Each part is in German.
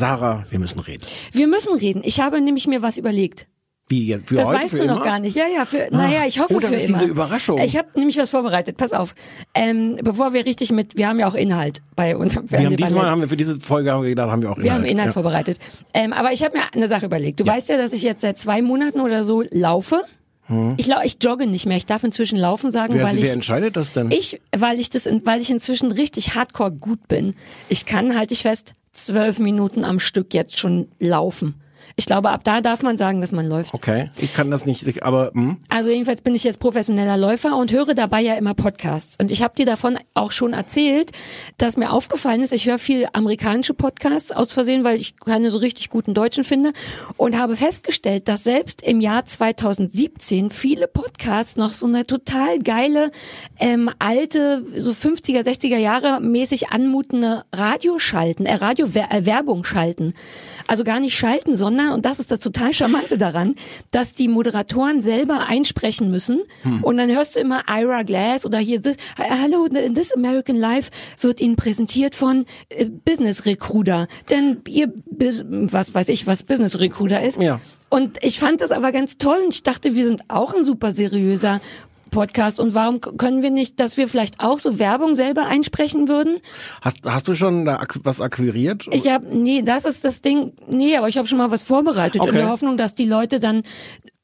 Sarah, wir müssen reden. Wir müssen reden. Ich habe nämlich mir was überlegt. Wie jetzt für Das heute weißt für du immer? noch gar nicht. Ja, ja, für, naja, ich hoffe oh, das für ist immer. diese Überraschung. Ich habe nämlich was vorbereitet. Pass auf. Ähm, bevor wir richtig mit, wir haben ja auch Inhalt bei unserem Wir haben diesmal haben wir für diese Folge haben wir gedacht, haben wir auch Wir haben Inhalt ja. vorbereitet. Ähm, aber ich habe mir eine Sache überlegt. Du weißt ja, dass ich jetzt seit zwei Monaten oder so laufe. Ich, lau ich jogge nicht mehr. Ich darf inzwischen laufen sagen, Hm. Wer, weil wer ich entscheidet das denn? ich, weil ich das, weil ich inzwischen richtig hardcore gut bin. Ich kann, halte ich fest, zwölf Minuten am Stück jetzt schon laufen. Ich glaube, ab da darf man sagen, dass man läuft. Okay, ich kann das nicht, ich- aber hm, Also jedenfalls bin ich jetzt professioneller Läufer und höre dabei ja immer Podcasts. Und ich habe dir davon auch schon erzählt, dass mir aufgefallen ist, ich höre viel amerikanische Podcasts aus Versehen, weil ich keine so richtig guten deutschen finde und habe festgestellt, dass selbst im Jahr 2017 viele Podcasts noch so eine total geile, ähm, alte, so 50er, 60er Jahre mäßig anmutende Radio schalten, äh, Radio-Werbung schalten. Also gar nicht schalten, sondern, und das ist das total Charmante daran, dass die Moderatoren selber einsprechen müssen. Und dann hörst du immer Ira Glass oder hier, this, Hallo, This American Life wird Ihnen präsentiert von äh, Business Recruiter. Denn ihr, was weiß ich, was Business Recruiter ist. Ja. Und ich fand das aber ganz toll und ich dachte, wir sind auch ein super seriöser Podcast und warum können wir nicht, dass wir vielleicht auch so Werbung selber einsprechen würden? hast, hast du schon da was akquiriert? Ich habe, nee, das ist das Ding. Nee, aber ich habe schon mal was vorbereitet in Okay. der Hoffnung, dass die Leute dann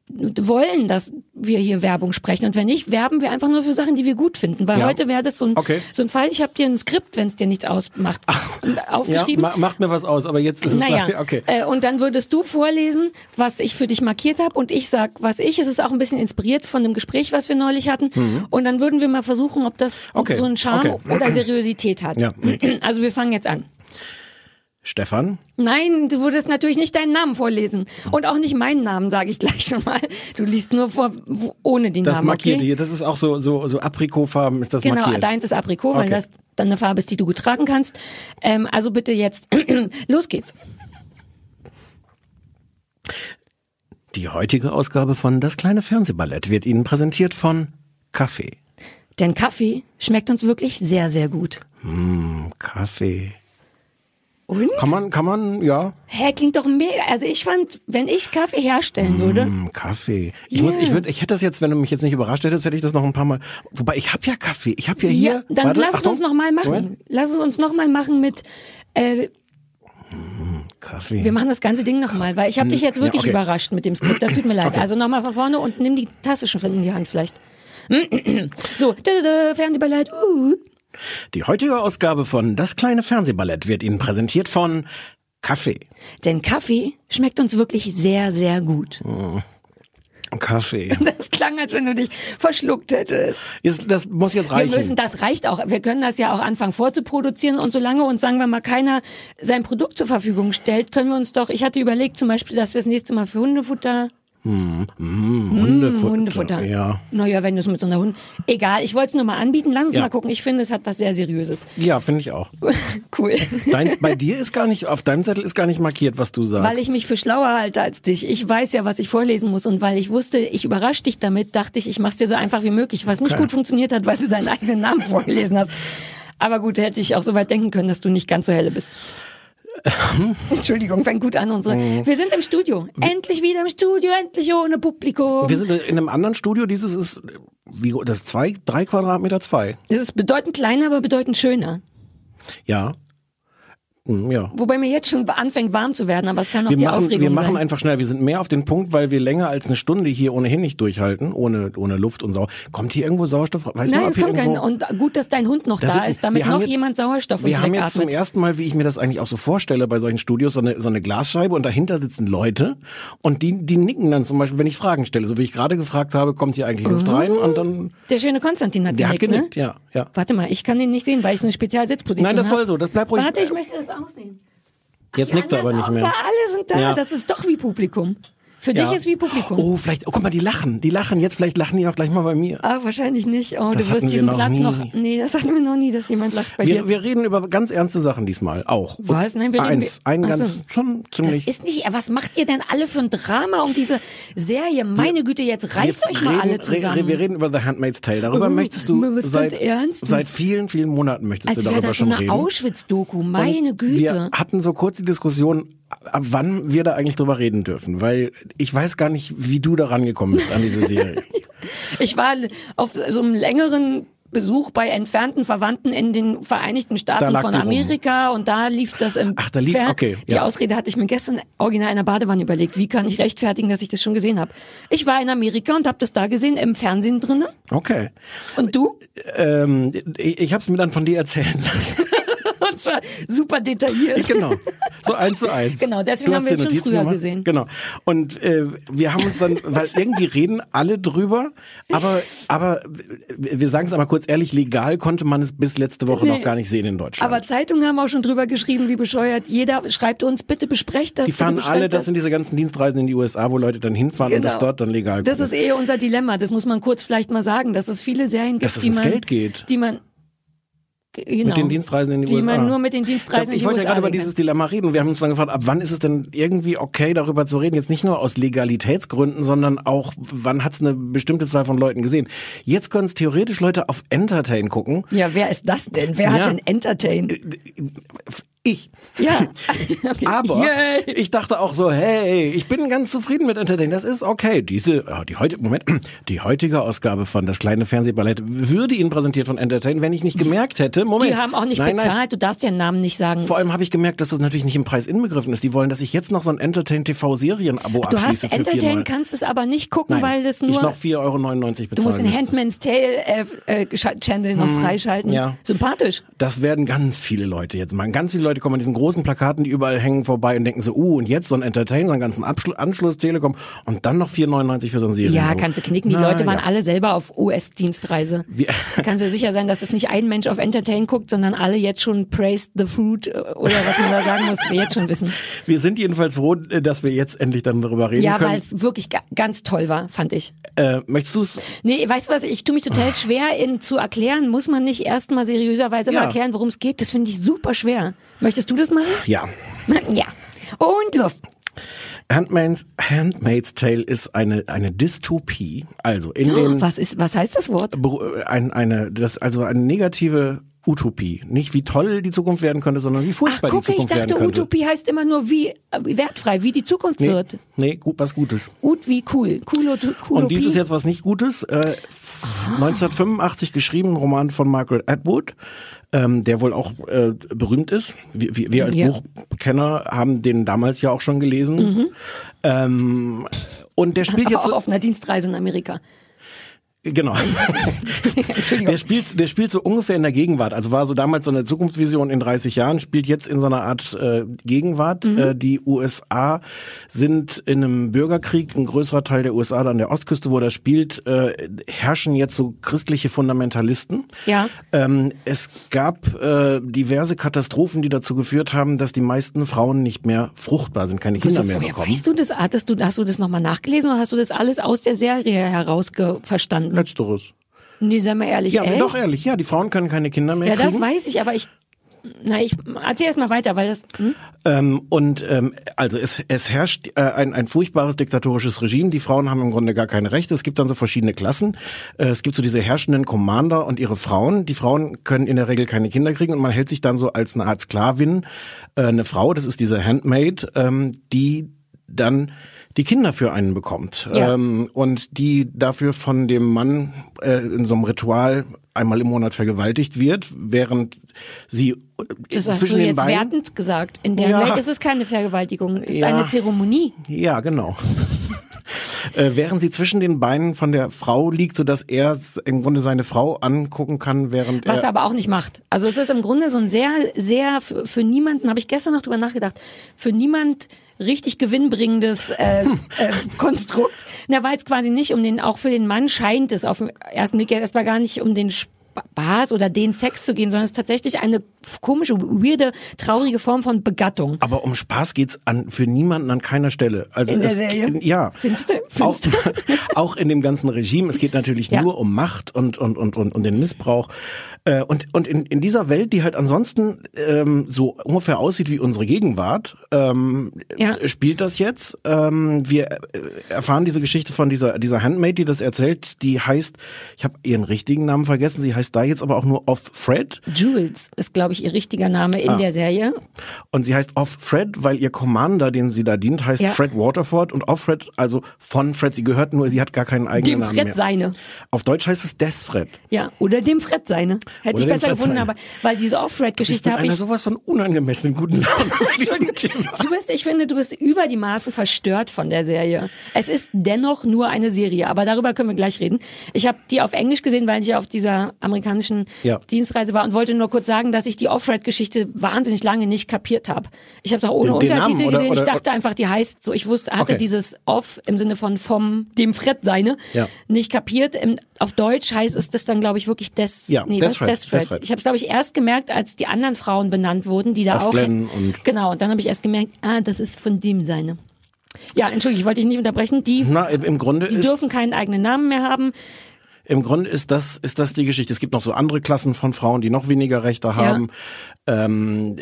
wollen, dass wir hier Werbung sprechen. Und wenn nicht, werben wir einfach nur für Sachen, die wir gut finden. Weil Ja. heute wäre das so ein, Okay. so ein Fall, ich habe dir ein Skript, wenn es dir nichts ausmacht, ja, aufgeschrieben. ma, macht mir was aus, aber jetzt ist Naja, es okay. äh, und dann würdest du vorlesen, was ich für dich markiert habe und ich sag, was ich. Es ist auch ein bisschen inspiriert von dem Gespräch, was wir neulich hatten. Und dann würden wir mal versuchen, ob das Mhm. Okay, so einen Charme oder Seriosität hat. Ja. Also wir fangen jetzt an. Stefan, Nein, du würdest natürlich nicht deinen Namen vorlesen. Und auch nicht meinen Namen, sage ich gleich schon mal. Du liest nur vor, ohne den das Namen. markiert okay? hier, das ist auch so so so Aprikotfarben ist das Genau, markiert. deins ist Aprikot, weil Okay. das dann eine Farbe ist, die du gut tragen kannst. Ähm, also bitte jetzt, los geht's. Die heutige Ausgabe von Das kleine Fernsehballett wird Ihnen präsentiert von Kaffee. Denn Kaffee schmeckt uns wirklich sehr, sehr gut. Kaffee. Und? Kann man, kann man, ja, Hä, klingt doch mega. Also ich fand, wenn ich Kaffee herstellen würde, mm, Kaffee. Ich Ja. muss, ich würde, ich hätte das jetzt, wenn du mich jetzt nicht überrascht hättest, hätte ich das noch ein paar Mal. Wobei ich habe ja Kaffee. Ich habe ja hier. ja, dann warte, lass es Achtung. uns noch mal machen. Moment. Lass es uns noch mal machen mit, äh, Kaffee. wir machen das ganze Ding noch mal, weil ich habe dich jetzt Ja, wirklich okay. überrascht mit dem Skript. Das tut mir leid. Okay. Also noch mal von vorne und nimm die Tasse schon in die Hand vielleicht. So, Fernsehballett. Uh. Die heutige Ausgabe von Das kleine Fernsehballett wird Ihnen präsentiert von Kaffee. Denn Kaffee schmeckt uns wirklich sehr, sehr gut. Kaffee. Das klang, als wenn du dich verschluckt hättest. Jetzt, das muss jetzt Wir reichen. müssen, das reicht auch. Wir können das ja auch anfangen vorzuproduzieren und solange uns, sagen wir mal, keiner sein Produkt zur Verfügung stellt, können wir uns doch, ich hatte überlegt zum Beispiel, dass wir das nächste Mal für Hundefutter, Hundefutter. Hundefutter. Ja. Naja, wenn du es mit so einer Hund, egal, ich wollte es nur mal anbieten, lass uns Ja. mal gucken. Ich finde, es hat was sehr Seriöses. Ja, finde ich auch. cool. Dein, bei dir ist gar nicht, auf deinem Zettel ist gar nicht markiert, was du sagst. Weil ich mich für schlauer halte als dich. Ich weiß ja, was ich vorlesen muss und weil ich wusste, ich überrasche dich damit, dachte ich, ich mach's dir so einfach wie möglich, was nicht Okay. gut funktioniert hat, weil du deinen eigenen Namen vorgelesen hast. Aber gut, hätte ich auch so weit denken können, dass du nicht ganz so helle bist. Entschuldigung, fängt gut an unsere. Mhm. Wir sind im Studio. Endlich wieder im Studio, endlich ohne Publikum. Wir sind in einem anderen Studio. Dieses ist, wie, das ist zwei, drei Quadratmeter zwei. Es ist bedeutend kleiner, aber bedeutend schöner. Ja. Hm, Ja. Wobei mir jetzt schon anfängt warm zu werden, aber es kann auch Wir die machen, Aufregung wir machen sein. einfach schnell. Wir sind mehr auf den Punkt, weil wir länger als eine Stunde hier ohnehin nicht durchhalten, ohne, ohne Luft und Sau. Kommt hier irgendwo Sauerstoff? Weiß Nein, man, es kommt kein. Und gut, dass dein Hund noch Das da ist- ist, damit noch jetzt- jemand Sauerstoff Wir haben jetzt zum ersten Mal, wie ich mir das eigentlich auch so vorstelle bei solchen Studios, so eine, so eine Glasscheibe und dahinter sitzen Leute und die, die nicken dann zum Beispiel, wenn ich Fragen stelle. So wie ich gerade gefragt habe, kommt hier eigentlich Luft rein und dann, Der schöne Konstantin hat der hat genickt, genickt, ne? ja, ja. Warte mal, ich kann den nicht sehen, weil ich eine Spezialsitzposition Nein, das habe. soll so, das bleibt ruhig. Warte, ich möchte das auch sehen. Jetzt nickt er aber nicht mehr. Aber alle sind da. Ja. Das ist doch wie Publikum. Für Ja. dich ist wie Publikum. Oh, vielleicht, oh, guck mal, die lachen. Die lachen jetzt, vielleicht lachen die auch gleich mal bei mir. Ah, wahrscheinlich nicht. Oh, Das du wirst wir diesen noch Platz nie. noch. Nee, das hatten wir noch nie, dass jemand lacht bei Wir, dir. wir reden über ganz ernste Sachen diesmal auch. Was? Nein, wir reden- Eins, ein Ach so. ganz, schon das ziemlich. ist nicht. Was macht ihr denn alle für ein Drama um diese Serie? Meine Güte, jetzt reißt Wir euch mal reden- alle re- zusammen. re- Wir reden über The Handmaid's Tale. Darüber Oh, möchtest du seit, ganz seit vielen, vielen Monaten möchtest Als du wäre darüber das so schon eine reden. Auschwitz-Doku. Meine Güte. Wir hatten so kurz die Diskussion, ab wann wir da eigentlich drüber reden dürfen, weil ich weiß gar nicht, wie du da rangekommen bist an diese Serie. Ich war auf so einem längeren Besuch bei entfernten Verwandten in den Vereinigten Staaten von die rum. Amerika und da lief das im Ach, da lief- Fer- okay, Die ja. Ausrede hatte ich mir gestern original in der Badewanne überlegt. Wie kann ich rechtfertigen, dass ich das schon gesehen habe? Ich war in Amerika und habe das da gesehen im Fernsehen drinnen. Okay. Und du? Ähm, ich ich habe es mir dann von dir erzählen lassen. Und zwar super detailliert. genau. So eins zu eins. Genau, deswegen haben wir es schon Notizen früher gemacht? gesehen. Genau. Und äh, wir haben uns dann, weil irgendwie reden alle drüber, aber aber wir sagen es aber kurz ehrlich, legal konnte man es bis letzte Woche Nee. noch gar nicht sehen in Deutschland. Aber Zeitungen haben auch schon drüber geschrieben, wie bescheuert. Jeder schreibt uns, bitte besprecht das. die fahren alle, das sind diese ganzen Dienstreisen in die USA, wo Leute dann hinfahren und das Genau. dort dann legal Das gucken. ist eh unser Dilemma. Das muss man kurz vielleicht mal sagen, dass es viele Serien gibt, Dass es die ums man, Geld geht. die man genau, Mit den Dienstreisen in die, die USA. man nur mit den Dienstreisen ich die wollte ja gerade über dieses kann. Dilemma reden. Wir haben uns dann gefragt, ab wann ist es denn irgendwie okay, darüber zu reden? Jetzt nicht nur aus Legalitätsgründen, sondern auch, wann hat es eine bestimmte Zahl von Leuten gesehen? Jetzt können es theoretisch Leute auf Entertain gucken. Ja, wer ist das denn? Wer Ja. hat denn Entertain? Ich. Ja. Okay. Aber Yay. ich dachte auch so, hey, ich bin ganz zufrieden mit Entertain. Das ist okay. Diese, ja, die heute, Moment, die heutige Ausgabe von Das kleine Fernsehballett würde Ihnen präsentiert von Entertain, wenn ich nicht gemerkt hätte. Moment. Die haben auch nicht nein, bezahlt. Nein. Du darfst den Namen nicht sagen. Vor allem habe ich gemerkt, dass das natürlich nicht im Preis inbegriffen ist. Die wollen, dass ich jetzt noch so ein Entertain TV Serien-Abo du abschließe hast für Entertain, vier kannst es aber nicht gucken, Nein, weil das ich nur noch 4,99 Euro bezahlen Du musst den müsste. Handman's Tale äh, äh, Channel noch freischalten. Hm, ja. Sympathisch. Das werden ganz viele Leute jetzt machen. Ganz viele Leute kommen an diesen großen Plakaten, die überall hängen, vorbei und denken so, uh, und jetzt so ein Entertain, so einen ganzen Abschlu Anschluss Telekom und dann noch 4,99 für so ein Serien. Ja, kannst du knicken. Die Na, Leute waren ja. alle selber auf US-Dienstreise. Kannst du sicher sein, dass es nicht ein Mensch auf Entertain guckt, sondern alle jetzt schon praised the fruit äh, oder was man da sagen muss, wir jetzt schon wissen. Wir sind jedenfalls froh, äh, dass wir jetzt endlich dann darüber reden Ja, weil können. es wirklich ga ganz toll war, fand ich. Äh, möchtest du es? Nee, weißt du was, ich tue mich total schwer in zu erklären. Muss man nicht erstmal seriöserweise Ja. mal erklären, worum es geht? Das finde ich super schwer. Möchtest du das machen? Ja. Ja. Und los. Handmaid's, Handmaid's Tale ist eine, eine Dystopie. Also in den Was ist, was heißt das Wort? Ein, eine, das, also eine negative Utopie. Nicht wie toll die Zukunft werden könnte, sondern wie Ach, furchtbar die gucke, ich Zukunft dachte, werden könnte. Utopie heißt immer nur wie, äh, wertfrei, wie die Zukunft Nee, wird. nee gut, was Gutes. Ut wie cool. Cool, cool Und dies ist jetzt was nicht Gutes. Äh, 1985 geschrieben, ein Roman von Margaret Atwood, ähm, der wohl auch äh, berühmt ist. Wir, wir, als Ja. Buchkenner haben den damals ja auch schon gelesen. Ähm, und der spielt jetzt auch auf einer Dienstreise in Amerika. Genau. Der spielt, der spielt so ungefähr in der Gegenwart. Also war so damals so eine Zukunftsvision in 30 Jahren, spielt jetzt in so einer Art äh, Gegenwart. Mhm. Äh, die USA sind in einem Bürgerkrieg, ein größerer Teil der USA an der Ostküste, wo das spielt, äh, herrschen jetzt so christliche Fundamentalisten. Ja. Ähm, es gab äh, diverse Katastrophen, die dazu geführt haben, dass die meisten Frauen nicht mehr fruchtbar sind, keine Kinder mehr bekommen. weißt du das? Hattest du, hast du das nochmal nachgelesen oder hast du das alles aus der Serie heraus verstanden? Letzteres. Nee, sei mal ehrlich. Ja, echt? doch ehrlich. Ja, die Frauen können keine Kinder mehr Ja, kriegen. das weiß ich, aber ich, na, ich erzähl erst mal weiter, weil das, hm? Ähm, und ähm, also es, es herrscht äh, ein, ein furchtbares diktatorisches Regime. Die Frauen haben im Grunde gar keine Rechte. Es gibt dann so verschiedene Klassen. Äh, es gibt so diese herrschenden Commander und ihre Frauen. Die Frauen können in der Regel keine Kinder kriegen und man hält sich dann so als eine Art Sklavin äh, eine Frau. Das ist diese Handmaid, ähm, die dann die Kinder für einen bekommt Ja. ähm, und die dafür von dem Mann äh, in so einem Ritual einmal im Monat vergewaltigt wird, während sie äh, das hast zwischen du jetzt Beinen wertend gesagt. In der Ja. Welt ist es keine Vergewaltigung, es ist Ja. eine Zeremonie. Ja, genau. Äh, während sie zwischen den Beinen von der Frau liegt, so dass er im Grunde seine Frau angucken kann, während Was er er aber auch nicht macht. Also es ist im Grunde so ein sehr, sehr für, für niemanden, habe ich gestern noch drüber nachgedacht, für niemand richtig gewinnbringendes äh, äh, Konstrukt. Na, weil es quasi nicht um den, auch für den Mann scheint es auf den ersten Blick ja erstmal gar nicht um den Bars oder den Sex zu gehen, sondern es ist tatsächlich eine komische, weirde, traurige Form von Begattung. Aber um Spaß geht's an für niemanden an keiner Stelle. Also In der es, Serie? Ja. Findest du? Auch, Findest du? auch in dem ganzen Regime. Es geht natürlich Ja. nur um Macht und und und und, und den Missbrauch. Äh, Und und in, in dieser Welt, die halt ansonsten ähm, so ungefähr aussieht wie unsere Gegenwart, ähm, Ja. spielt das jetzt. Ähm, wir äh, erfahren diese Geschichte von dieser dieser Handmaid, die das erzählt. Die heißt, ich habe ihren richtigen Namen vergessen. Sie heißt da jetzt aber auch nur Off Fred. Jules ist, glaube ich, ihr richtiger Name in Ah. der Serie. Und sie heißt Off Fred, weil ihr Commander, den sie da dient, heißt Ja. Fred Waterford und Off Fred, also von Fred. Sie gehört nur, sie hat gar keinen eigenen Dem Namen Fred mehr. seine. Auf Deutsch heißt es Des Fred. Ja, oder dem Fred seine. Hätte ich besser gefunden, aber weil diese mit habe einer ich. sowas von unangemessenen guten Laune. Du bist, ich finde, du bist über die Maßen verstört von der Serie. Es ist dennoch nur eine Serie, aber darüber können wir gleich reden. Ich habe die auf Englisch gesehen, weil ich ja auf dieser amerikanischen Ja. Dienstreise war und wollte nur kurz sagen, dass ich die Off-Red-Geschichte wahnsinnig lange nicht kapiert habe. Ich habe es auch ohne Den- den Untertitel Namen oder- gesehen. ich dachte einfach, die heißt so. Ich wusste, hatte Okay. dieses Off im Sinne von vom dem Fred seine Ja. nicht kapiert. Im, auf Deutsch heißt es das dann, glaube ich, wirklich des. Ja, nee, Des was? Fred, Des Fred. Des Fred. Ich habe es, glaube ich, erst gemerkt, als die anderen Frauen benannt wurden, die da Auf auch. Glenn und- Genau, und dann habe ich erst gemerkt, ah, das ist von dem seine. Ja, entschuldige, ich wollte dich nicht unterbrechen. Die, Na, im, Grunde die dürfen keinen eigenen Namen mehr haben. Im Grunde ist das, ist das die Geschichte. Es gibt noch so andere Klassen von Frauen, die noch weniger Rechte haben. Ähm,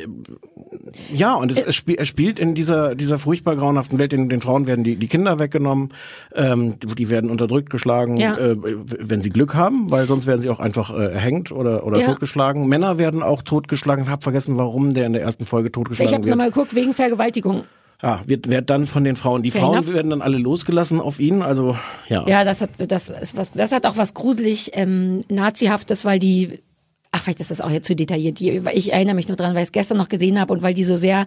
ja, und es, es, spiel, es spielt in dieser, dieser furchtbar grauenhaften Welt, den, den Frauen werden die, die Kinder weggenommen, ähm, die werden unterdrückt, geschlagen, Ja. äh, wenn sie Glück haben, weil sonst werden sie auch einfach äh, erhängt oder, oder Ja. totgeschlagen. Männer werden auch totgeschlagen. Ich habe vergessen, warum der in der ersten Folge Ich totgeschlagen habe wird. nochmal geguckt, wegen Vergewaltigung. Ja, wird, wird dann von den Frauen. Die Fair Frauen enough. werden dann alle losgelassen auf ihn. Also ja. Ja, das hat, das ist was, das hat auch was gruselig ähm, nazihaftes, weil die Ach, vielleicht ist das auch jetzt zu detailliert. Die, ich erinnere mich nur dran, weil ich es gestern noch gesehen habe und weil die so sehr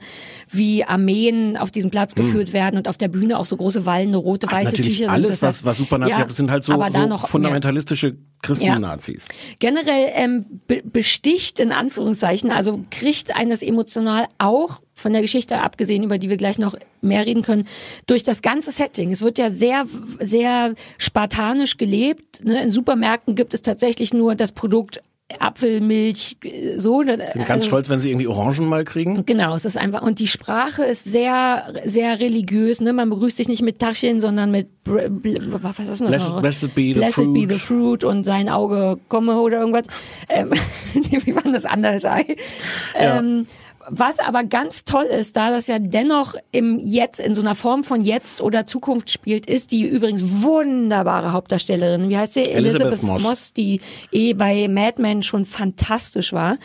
wie Armeen auf diesen Platz geführt werden und auf der Bühne auch so große wallende rote, weiße Hm. Natürlich Tücher alles, sind. was, was Supernazi Ja, hat, das sind halt so, so noch fundamentalistische Christen-Nazis. Generell ähm, be besticht in Anführungszeichen, also kriegt eines emotional auch von der Geschichte abgesehen, über die wir gleich noch mehr reden können, durch das ganze Setting. Es wird ja sehr, sehr spartanisch gelebt. Ne? In Supermärkten gibt es tatsächlich nur das Produkt Apfelmilch, äh, so. Sind ganz Also stolz, wenn sie irgendwie Orangen mal kriegen. Genau, es ist einfach und die Sprache ist sehr sehr religiös, ne? Man begrüßt sich nicht mit Taschen, sondern mit was ist das noch? Blessed- be the blessed fruit. be the fruit und sein Auge komme oder irgendwas. Ähm, wie war das andere sei? Ähm, was aber ganz toll ist, da das ja dennoch im Jetzt, in so einer Form von Jetzt oder Zukunft spielt, ist die übrigens wunderbare Hauptdarstellerin. Wie heißt sie? Elizabeth Moss. die eh bei Mad Men schon fantastisch war.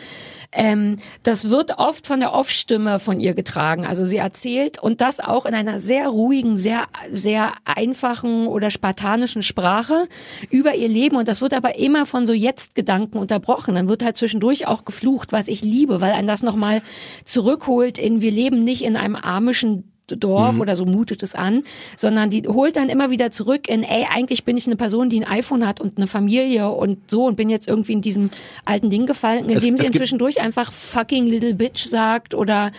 Ähm, das wird oft von der Off-Stimme von ihr getragen. Also sie erzählt und das auch in einer sehr ruhigen, sehr, sehr einfachen oder spartanischen Sprache über ihr Leben. Und das wird aber immer von so Jetzt-Gedanken unterbrochen. Dann wird halt zwischendurch auch geflucht, was ich liebe, weil ein das nochmal zurückholt in, wir leben nicht in einem amischen Dorf oder so mutet es an, sondern die holt dann immer wieder zurück in, ey, eigentlich bin ich eine Person, die ein iPhone hat und eine Familie und so und bin jetzt irgendwie in diesem alten Ding gefallen, indem Es- sie inzwischen durch einfach fucking little bitch sagt oder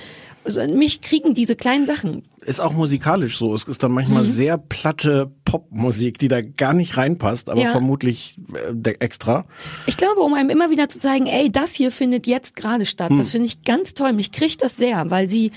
mich kriegen diese kleinen Sachen. Ist auch musikalisch so. Es ist dann manchmal Mhm. sehr platte Popmusik, die da gar nicht reinpasst, aber Ja. vermutlich äh, extra. Ich glaube, um einem immer wieder zu zeigen, ey, das hier findet jetzt gerade statt. Hm. Das finde ich ganz toll. Mich kriegt das sehr, weil sie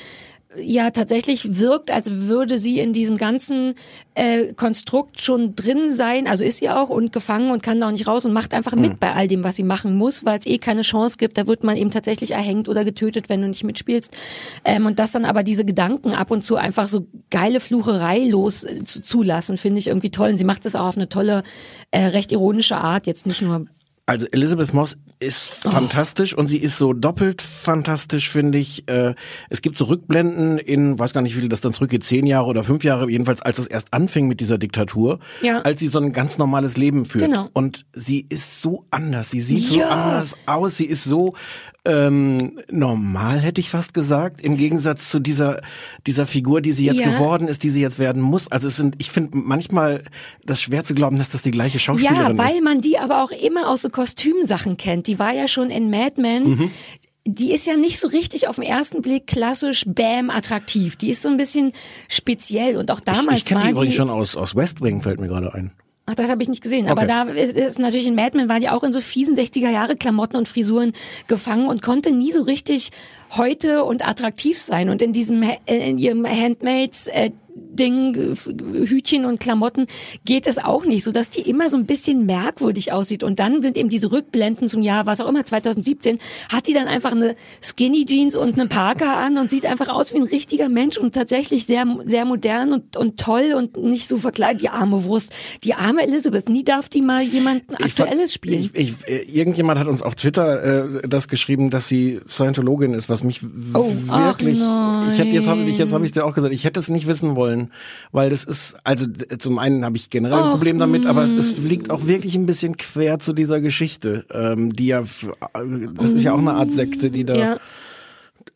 ja tatsächlich wirkt, als würde sie in diesem ganzen äh, Konstrukt schon drin sein, also ist sie auch und gefangen und kann da auch nicht raus und macht einfach Hm. mit bei all dem, was sie machen muss, weil es eh keine Chance gibt. Da wird man eben tatsächlich erhängt oder getötet, wenn du nicht mitspielst. Ähm, und das dann aber diese Gedanken ab und zu einfach so geile Flucherei los äh, zu, zulassen, finde ich irgendwie toll. Und sie macht es auch auf eine tolle, äh, recht ironische Art, jetzt nicht nur Also Elizabeth Moss ist fantastisch und sie ist so doppelt fantastisch, finde ich. Äh, es gibt so Rückblenden in, weiß gar nicht, wie viel das dann zurückgeht, zehn Jahre oder fünf Jahre, jedenfalls als es erst anfing mit dieser Diktatur, Ja. als sie so ein ganz normales Leben führt. Genau. Und sie ist so anders, sie sieht so Ja. anders aus, sie ist so ähm, normal, hätte ich fast gesagt, im Gegensatz zu dieser, dieser Figur, die sie jetzt Ja. geworden ist, die sie jetzt werden muss. Also es sind, ich finde manchmal das schwer zu glauben, dass das die gleiche Schauspielerin Ja, weil ist. man die aber auch immer aus so Kostümsachen kennt. Die war ja schon in Mad Men. Mhm. Die ist ja nicht so richtig auf den ersten Blick klassisch Bam attraktiv. Die ist so ein bisschen speziell und auch damals ich ich kenne war die übrigens schon aus, aus West Wing, fällt mir gerade ein. Ach, das habe ich nicht gesehen. Aber Okay. da ist, ist natürlich in Mad Men war die auch in so fiesen 60er Jahre Klamotten und Frisuren gefangen und konnte nie so richtig heute und attraktiv sein. Und in diesem äh, in ihrem Handmaids äh, Ding, Hütchen und Klamotten geht es auch nicht, so dass die immer so ein bisschen merkwürdig aussieht. Und dann sind eben diese Rückblenden zum Jahr, was auch immer, 2017, hat die dann einfach eine Skinny Jeans und eine Parker an und sieht einfach aus wie ein richtiger Mensch und tatsächlich sehr, sehr modern und, und toll und nicht so verkleidet. Die arme Wurst, die arme Elizabeth, nie darf die mal jemanden Aktuelles spielen. Ich, ich, äh, irgendjemand hat uns auf Twitter äh, das geschrieben, dass sie Scientologin ist, was mich Oh, wirklich. ich hätte jetzt habe ich jetzt habe ich dir auch gesagt, ich hätte es nicht wissen wollen, weil das ist also zum einen habe ich generell ein Problem damit, aber es, es liegt auch wirklich ein bisschen quer zu dieser Geschichte, ähm, die ja äh, das ist ja auch eine Art Sekte, die da ja. äh,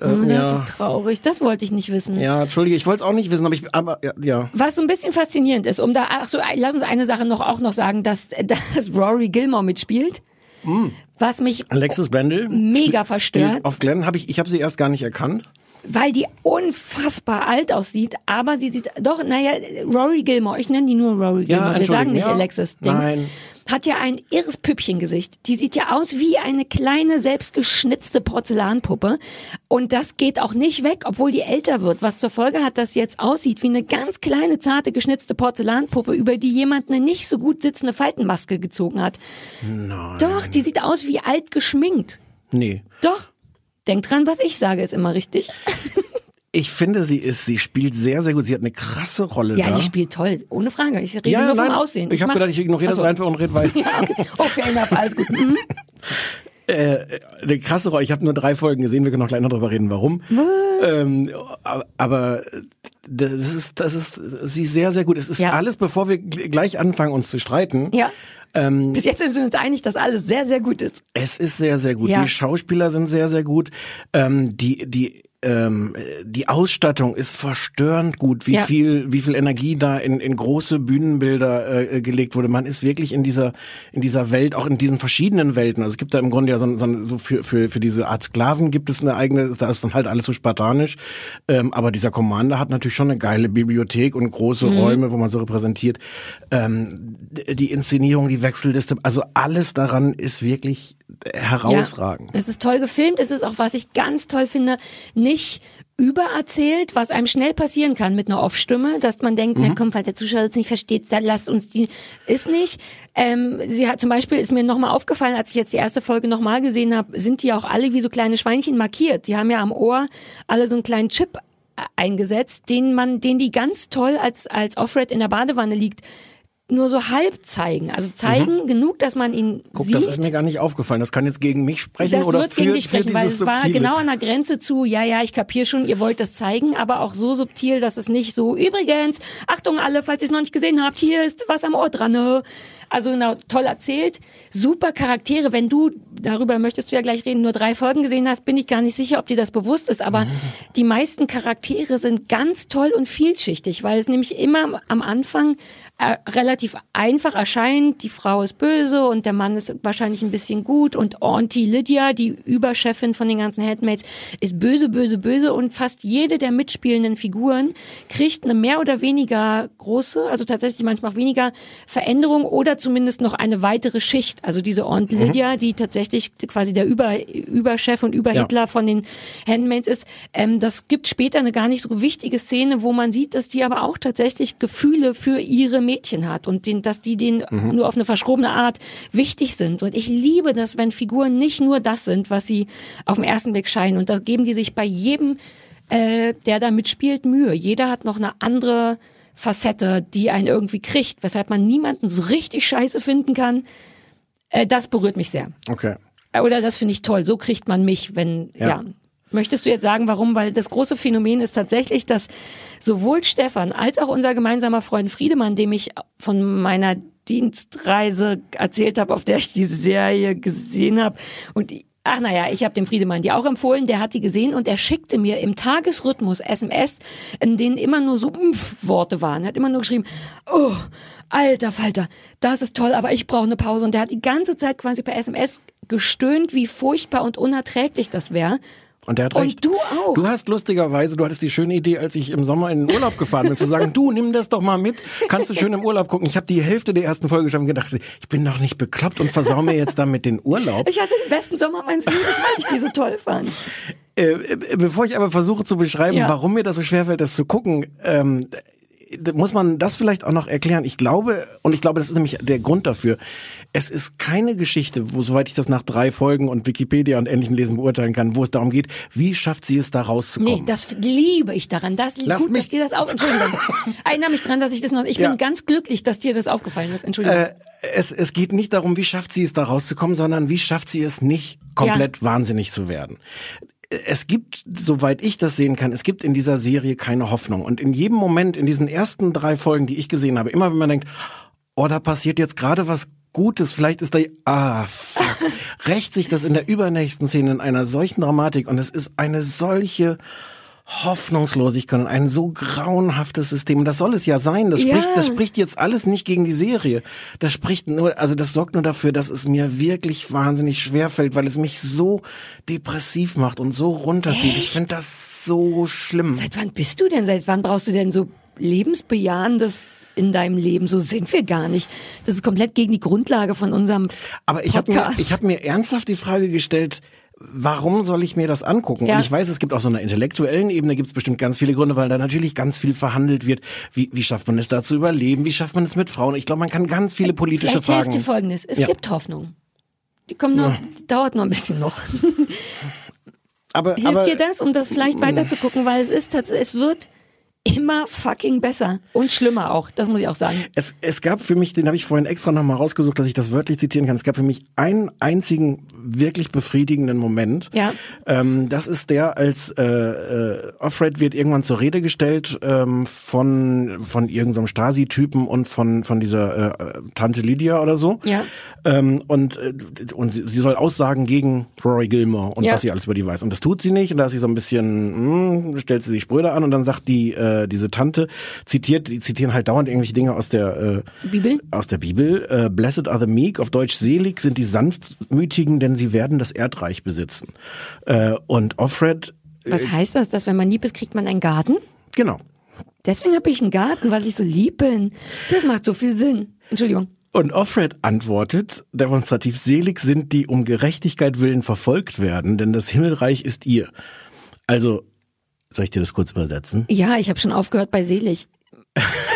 Oh, das ja. ist traurig. Das wollte ich nicht wissen. Ja, entschuldige, ich wollte es auch nicht wissen, aber ich aber ja, ja. Was so ein bisschen faszinierend ist, um da, ach so, lass uns eine Sache noch auch noch sagen, dass, dass Rory Gilmore mitspielt. Was mich Alexis Brendel Mega verstört. Auf Glenn habe ich ich habe sie erst gar nicht erkannt. Weil die unfassbar alt aussieht, aber sie sieht doch, naja, Rory Gilmore, ich nenne die nur Rory Gilmore, wir sagen nicht ja. Alexis Dings, Nein. hat ja ein irres Püppchengesicht. Die sieht ja aus wie eine kleine, selbstgeschnitzte Porzellanpuppe und das geht auch nicht weg, obwohl die älter wird, was zur Folge hat, dass sie jetzt aussieht wie eine ganz kleine, zarte, geschnitzte Porzellanpuppe, über die jemand eine nicht so gut sitzende Faltenmaske gezogen hat. Nein. Doch, die sieht aus wie alt geschminkt. Nee. Doch. Denk dran, was ich sage, ist immer richtig. Ich finde, sie ist, sie spielt sehr, sehr gut. Sie hat eine krasse Rolle Ja, da. die spielt toll, ohne Frage. Ich rede ja, nur nein, vom Aussehen. Ich habe mach- gedacht, ich ignoriere so. das einfach und rede weiter. Ja, okay. Oh, fair enough, alles gut. Mhm. äh, eine krasse Rolle. Ich habe nur drei Folgen gesehen. Wir können noch gleich noch drüber reden, warum. Ähm, aber, aber das ist, das ist, sie ist sehr, sehr gut. Es ist Ja. alles, bevor wir gl- gleich anfangen, uns zu streiten. Ja. Ähm, Bis jetzt sind wir uns einig, dass alles sehr, sehr gut ist. Es ist sehr, sehr gut. Ja. Die Schauspieler sind sehr, sehr gut. Ähm, die, die, ähm, die Ausstattung ist verstörend gut, wie Ja. viel, wie viel Energie da in, in große Bühnenbilder äh, gelegt wurde. Man ist wirklich in dieser, in dieser Welt, auch in diesen verschiedenen Welten. Also es gibt da im Grunde ja so, so, so für, für, für diese Art Sklaven gibt es eine eigene, da ist dann halt alles so spartanisch. Ähm, aber dieser Commander hat natürlich schon eine geile Bibliothek und große Mhm. Räume, wo man so repräsentiert. Ähm, die Inszenierung, die Wechselliste, also alles daran ist wirklich herausragend. Ja, es ist toll gefilmt. Es ist auch, was ich ganz toll finde, nicht übererzählt, was einem schnell passieren kann mit einer Off-Stimme, dass man denkt, Mhm. na komm, falls der Zuschauer das nicht versteht, dann lasst uns die, ist nicht. Ähm, sie hat zum Beispiel, ist mir nochmal aufgefallen, als ich jetzt die erste Folge nochmal gesehen habe, sind die auch alle wie so kleine Schweinchen markiert. Die haben ja am Ohr alle so einen kleinen Chip äh, eingesetzt, den man, den die ganz toll als, als Offred in der Badewanne liegt, nur so halb zeigen. Also zeigen genug, dass man ihn Mhm. Guck, sieht. das ist mir gar nicht aufgefallen. Das kann jetzt gegen mich sprechen Das oder wird für, gegen dich für sprechen, weil es war Subtile. genau an der Grenze zu, ja, ja, ich kapier schon, ihr wollt das zeigen, aber auch so subtil, dass es nicht so, übrigens, Achtung alle, falls ihr es noch nicht gesehen habt, hier ist was am Ohr dran. ne? Also genau, toll erzählt, super Charaktere. Wenn du, darüber möchtest du ja gleich reden, nur drei Folgen gesehen hast, bin ich gar nicht sicher, ob dir das bewusst ist, aber die meisten Charaktere sind ganz toll und vielschichtig, weil es nämlich immer am Anfang äh, relativ einfach erscheint, die Frau ist böse und der Mann ist wahrscheinlich ein bisschen gut. Und Auntie Lydia, die Überchefin von den ganzen Handmaids, ist böse, böse, böse. Und fast jede der mitspielenden Figuren kriegt eine mehr oder weniger große, also tatsächlich manchmal auch weniger Veränderung oder zumindest noch eine weitere Schicht. Also diese Aunt Lydia, die tatsächlich quasi der Über, Überchef und Überhitler von den Handmaids ist, ähm, das gibt später eine gar nicht so wichtige Szene, wo man sieht, dass die aber auch tatsächlich Gefühle für ihre Mädchen hat und den, dass die denen nur auf eine verschrobene Art wichtig sind. Und ich liebe das, wenn Figuren nicht nur das sind, was sie auf den ersten Blick scheinen. Und da geben die sich bei jedem, äh, der da mitspielt, Mühe. Jeder hat noch eine andere Facette, die einen irgendwie kriegt, weshalb man niemanden so richtig scheiße finden kann. Äh, das berührt mich sehr. Okay. Oder das finde ich toll. So kriegt man mich, wenn, ja. Ja. Möchtest du jetzt sagen, warum? Weil das große Phänomen ist tatsächlich, dass sowohl Stefan als auch unser gemeinsamer Freund Friedemann, dem ich von meiner Dienstreise erzählt habe, auf der ich die Serie gesehen habe und die, Ach naja, ich habe dem Friedemann die auch empfohlen, der hat die gesehen und er schickte mir im Tagesrhythmus SMS, in denen immer nur so Umf-Worte waren. Er hat immer nur geschrieben, oh, alter Falter, das ist toll, aber ich brauche eine Pause. Und der hat die ganze Zeit quasi per SMS gestöhnt, wie furchtbar und unerträglich das wäre. Und der hat Und recht. du auch. Du hast lustigerweise, du hattest die schöne Idee, als ich im Sommer in den Urlaub gefahren bin, zu sagen, du nimm das doch mal mit, kannst du schön im Urlaub gucken. Ich habe die Hälfte der ersten Folge schon gedacht, ich bin doch nicht bekloppt und versau mir jetzt damit den Urlaub. Ich hatte den besten Sommer meines Lebens, weil ich die so toll fand. Äh, äh, bevor ich aber versuche zu beschreiben, Ja. warum mir das so schwerfällt, das zu gucken, ähm, muss man das vielleicht auch noch erklären. Ich glaube, und ich glaube, das ist nämlich der Grund dafür. Es ist keine Geschichte, wo, soweit ich das nach drei Folgen und Wikipedia und ähnlichem Lesen beurteilen kann, wo es darum geht, wie schafft sie es da rauszukommen. Nee, das liebe ich daran. Das Lass gut, mich- dass dir das auch. Entschuldigung. Erinnere mich dran, dass ich das noch. Ich Ja. bin ganz glücklich, dass dir das aufgefallen ist. Entschuldigung. Äh, es, es geht nicht darum, wie schafft sie es da rauszukommen, sondern wie schafft sie es nicht, komplett wahnsinnig zu werden. Es gibt, soweit ich das sehen kann, es gibt in dieser Serie keine Hoffnung. Und in jedem Moment, in diesen ersten drei Folgen, die ich gesehen habe, immer wenn man denkt, oh, da passiert jetzt gerade was Gutes, vielleicht ist da, ah, fuck, rächt sich das in der übernächsten Szene in einer solchen Dramatik und es ist eine solche Hoffnungslosigkeit und ein so grauenhaftes System. Und das soll es ja sein. Das Ja. spricht, das spricht jetzt alles nicht gegen die Serie. Das spricht nur, also das sorgt nur dafür, dass es mir wirklich wahnsinnig schwer fällt, weil es mich so depressiv macht und so runterzieht. Ich finde das so schlimm. Seit wann bist du denn? Seit wann brauchst du denn so lebensbejahendes in deinem Leben? So sind wir gar nicht. Das ist komplett gegen die Grundlage von unserem Aber ich habe mir, ich hab mir ernsthaft die Frage gestellt, warum soll ich mir das angucken? Ja. Und ich weiß, es gibt auf so einer intellektuellen Ebene gibt es bestimmt ganz viele Gründe, weil da natürlich ganz viel verhandelt wird. Wie, wie schafft man es da zu überleben? Wie schafft man es mit Frauen? Ich glaube, man kann ganz viele politische Vielleicht hilft Fragen. dir folgendes. Es Ja. gibt Hoffnung. Die kommt nur, die dauert nur ein bisschen noch. aber, Hilft aber, dir das, um das vielleicht weiter zu gucken? Weil es ist tatsächlich, es wird immer fucking besser. Und schlimmer auch. Das muss ich auch sagen. Es, es gab für mich, den habe ich vorhin extra nochmal rausgesucht, dass ich das wörtlich zitieren kann. Es gab für mich einen einzigen wirklich befriedigenden Moment. Ja. Ähm, das ist der, als äh, äh, Offred wird irgendwann zur Rede gestellt ähm, von von irgendeinem Stasi-Typen und von von dieser äh, Tante Lydia oder so. Ja. Ähm, und äh, und sie, sie soll aussagen gegen Rory Gilmore und Ja. was sie alles über die weiß. Und das tut sie nicht. Und da ist sie so ein bisschen, mh, stellt sie sich Spröde an und dann sagt die äh, diese Tante zitiert, die zitieren halt dauernd irgendwelche Dinge aus der äh, Bibel? aus der Bibel. Äh, Blessed are the meek, auf Deutsch selig sind die sanftmütigen, denn sie werden das Erdreich besitzen. Äh, und Offred, Was heißt das? Dass wenn man lieb ist, kriegt man einen Garten? genau. Deswegen habe ich einen Garten, weil ich so lieb bin. Das macht so viel Sinn. Entschuldigung. Und Offred antwortet, demonstrativ selig sind die um Gerechtigkeit willen verfolgt werden, denn das Himmelreich ist ihr. Also, soll ich dir das kurz übersetzen? Ja, ich habe schon aufgehört bei selig.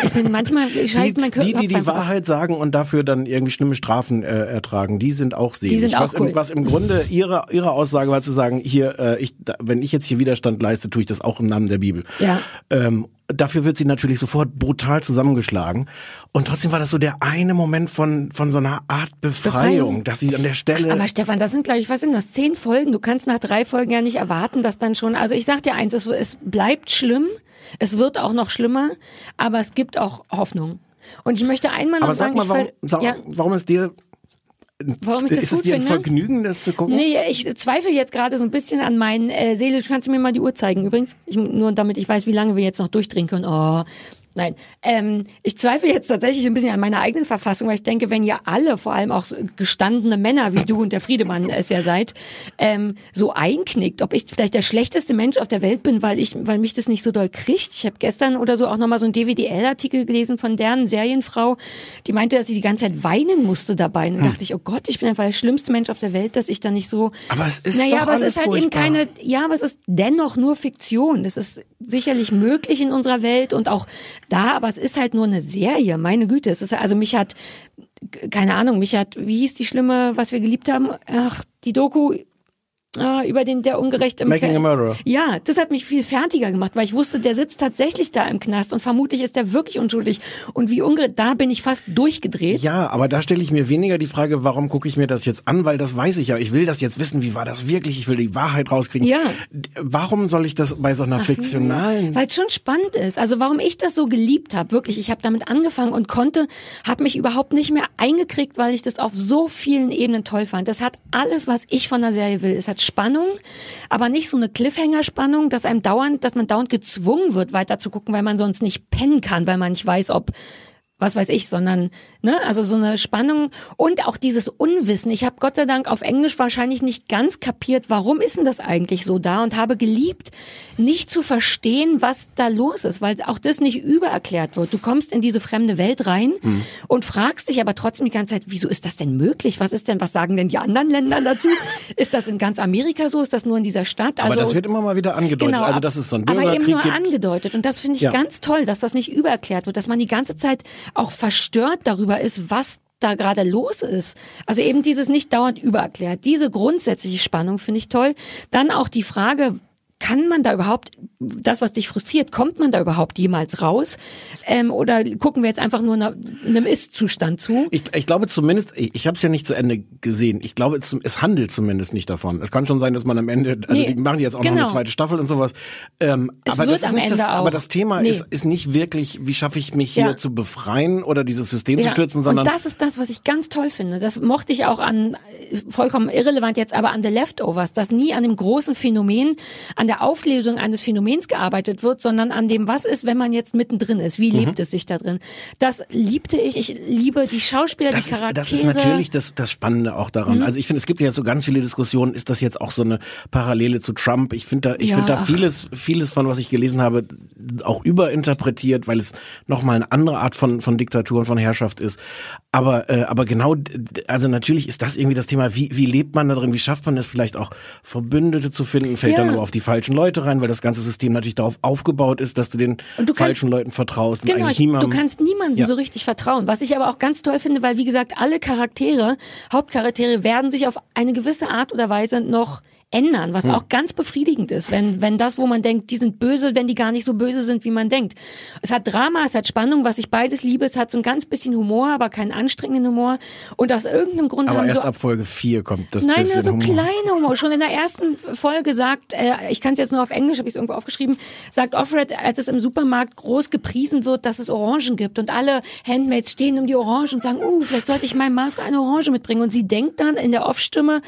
Ich bin manchmal, ich Die, schalte mein die, die die einfach ab. Wahrheit sagen und dafür dann irgendwie schlimme Strafen äh, ertragen, die sind auch selig. sind auch was, cool. im, was im Grunde ihre, ihre Aussage war zu sagen, hier, äh, ich, da, wenn ich jetzt hier Widerstand leiste, tue ich das auch im Namen der Bibel. Ja. Ähm, dafür wird sie natürlich sofort brutal zusammengeschlagen. Und trotzdem war das so der eine Moment von, von so einer Art Befreiung, Befreiung. dass sie an der Stelle... Aber Stefan, das sind, glaube ich, was sind das? Zehn Folgen. Du kannst nach drei Folgen ja nicht erwarten, dass dann schon. Also ich sag dir eins, es, es bleibt schlimm. Es wird auch noch schlimmer, aber es gibt auch Hoffnung. Und ich möchte einmal noch aber sag sagen, mal, warum, sag, ja, warum ist dir... warum ich das ist es gut dir ein finde? Vergnügen, das zu gucken? Nee, ich zweifle jetzt gerade so ein bisschen an meinen äh, seelisch. Kannst du mir mal die Uhr zeigen übrigens? Ich, nur damit ich weiß, wie lange wir jetzt noch durchdrehen können. Oh, nein. Ähm, ich zweifle jetzt tatsächlich ein bisschen an meiner eigenen Verfassung, weil ich denke, wenn ihr alle, vor allem auch gestandene Männer wie du und der Friedemann es ja seid, ähm, so einknickt, ob ich vielleicht der schlechteste Mensch auf der Welt bin, weil ich, weil mich das nicht so doll kriegt. Ich habe gestern oder so auch nochmal so einen DWDL-Artikel gelesen von deren Serienfrau, die meinte, dass sie die ganze Zeit weinen musste dabei. Und dann dachte ich, oh Gott, ich bin einfach der schlimmste Mensch auf der Welt, dass ich da nicht so. Aber es ist naja, doch aber es alles ist halt eben furchtbar. keine, ja, aber es ist dennoch nur Fiktion. Es ist sicherlich möglich in unserer Welt und auch da, aber es ist halt nur eine Serie. Meine Güte, es ist also mich hat keine Ahnung, mich hat wie hieß die schlimme, was wir geliebt haben? Ach, die Doku ah, über den der ungerecht im Making Fer- a Murderer. Ja, das hat mich viel fertiger gemacht, weil ich wusste, der sitzt tatsächlich da im Knast und vermutlich ist der wirklich unschuldig und wie ungerecht, da bin ich fast durchgedreht. Ja, aber da stelle ich mir weniger die Frage, warum gucke ich mir das jetzt an, weil das weiß ich ja. Ich will das jetzt wissen, wie war das wirklich? Ich will die Wahrheit rauskriegen. Ja. Warum soll ich das bei so einer fiktionalen... Weil es schon spannend ist. Also warum ich das so geliebt habe, wirklich. Ich habe damit angefangen und konnte, habe mich überhaupt nicht mehr eingekriegt, weil ich das auf so vielen Ebenen toll fand. Das hat alles, was ich von der Serie will. Es hat Spannung, aber nicht so eine Cliffhanger-Spannung, dass einem dauernd, dass man dauernd gezwungen wird, weiter zu gucken, weil man sonst nicht pennen kann, weil man nicht weiß, ob was weiß ich, sondern Ne? Also so eine Spannung und auch dieses Unwissen. Ich habe Gott sei Dank auf Englisch wahrscheinlich nicht ganz kapiert, warum ist denn das eigentlich so da und habe geliebt, nicht zu verstehen, was da los ist, weil auch das nicht übererklärt wird. Du kommst in diese fremde Welt rein Hm. und fragst dich aber trotzdem die ganze Zeit, wieso ist das denn möglich? Was ist denn, was sagen denn die anderen Länder dazu? Ist das in ganz Amerika so? Ist das nur in dieser Stadt? Aber Also, das wird immer mal wieder angedeutet. also dass es so einen aber eben Bürgerkrieg nur gibt. angedeutet. Und das finde ich Ja. ganz toll, dass das nicht übererklärt wird, dass man die ganze Zeit auch verstört darüber ist, was da gerade los ist. Also eben dieses nicht dauernd übererklärt. Diese grundsätzliche Spannung finde ich toll. Dann auch die Frage, kann man da überhaupt, das, was dich frustriert, kommt man da überhaupt jemals raus? Ähm, oder gucken wir jetzt einfach nur einer- einem Ist-Zustand zu? Ich, ich glaube zumindest, ich, ich habe es ja nicht zu Ende gesehen. Ich glaube, es, es handelt zumindest nicht davon. Es kann schon sein, dass man am Ende, also Nee, die machen jetzt auch noch genau. eine zweite Staffel und sowas. Ähm, Es aber wird das am nicht das, Ende auch. aber das Thema Nee. ist, ist nicht wirklich, wie schaffe ich mich hier Ja. zu befreien oder dieses System zu stürzen, und sondern das ist das, was ich ganz toll finde. Das mochte ich auch an, vollkommen irrelevant jetzt, aber an The Leftovers, dass nie an dem großen Phänomen, an der Auflösung eines Phänomens gearbeitet wird, sondern an dem, was ist, wenn man jetzt mittendrin ist. Wie Mhm. lebt es sich da drin? Das liebte ich. Ich liebe die Schauspieler, das die ist, Charaktere. das ist natürlich das, das Spannende auch Mhm. daran. Also ich finde, es gibt ja so ganz viele Diskussionen, ist das jetzt auch so eine Parallele zu Trump? Ich finde da, ich Ja, finde da ach. vieles, vieles von, was ich gelesen habe, auch überinterpretiert, weil es nochmal eine andere Art von, von Diktatur und von Herrschaft ist. Aber, äh, aber genau, also natürlich ist das irgendwie das Thema, wie, wie lebt man da drin? Wie schafft man es vielleicht auch, Verbündete zu finden? Fällt Ja. dann aber auf die falschen Leute rein, weil das ganze System natürlich darauf aufgebaut ist, dass du den du kannst- falschen Leuten vertraust Genau, eigentlich ich, niemandem. du kannst niemandem Ja. so richtig vertrauen. Was ich aber auch ganz toll finde, weil wie gesagt, alle Charaktere, Hauptcharaktere werden sich auf eine gewisse Art oder Weise noch ändern, Hm. was auch ganz befriedigend ist, wenn, wenn das, wo man denkt, die sind böse, wenn die gar nicht so böse sind, wie man denkt. Es hat Drama, es hat Spannung, was ich beides liebe, es hat so ein ganz bisschen Humor, aber keinen anstrengenden Humor und aus irgendeinem Grund aber haben erst so ab Folge 4 kommt das Nein, bisschen nur so Humor. kleine Humor. Schon in der ersten Folge sagt, äh, ich kann es jetzt nur auf Englisch, habe ich es irgendwo aufgeschrieben, sagt Offred, als es im Supermarkt groß gepriesen wird, dass es Orangen gibt und alle Handmaids stehen um die Orangen und sagen, uh, vielleicht sollte ich meinem Master eine Orange mitbringen. Und sie denkt dann in der Off-Stimme,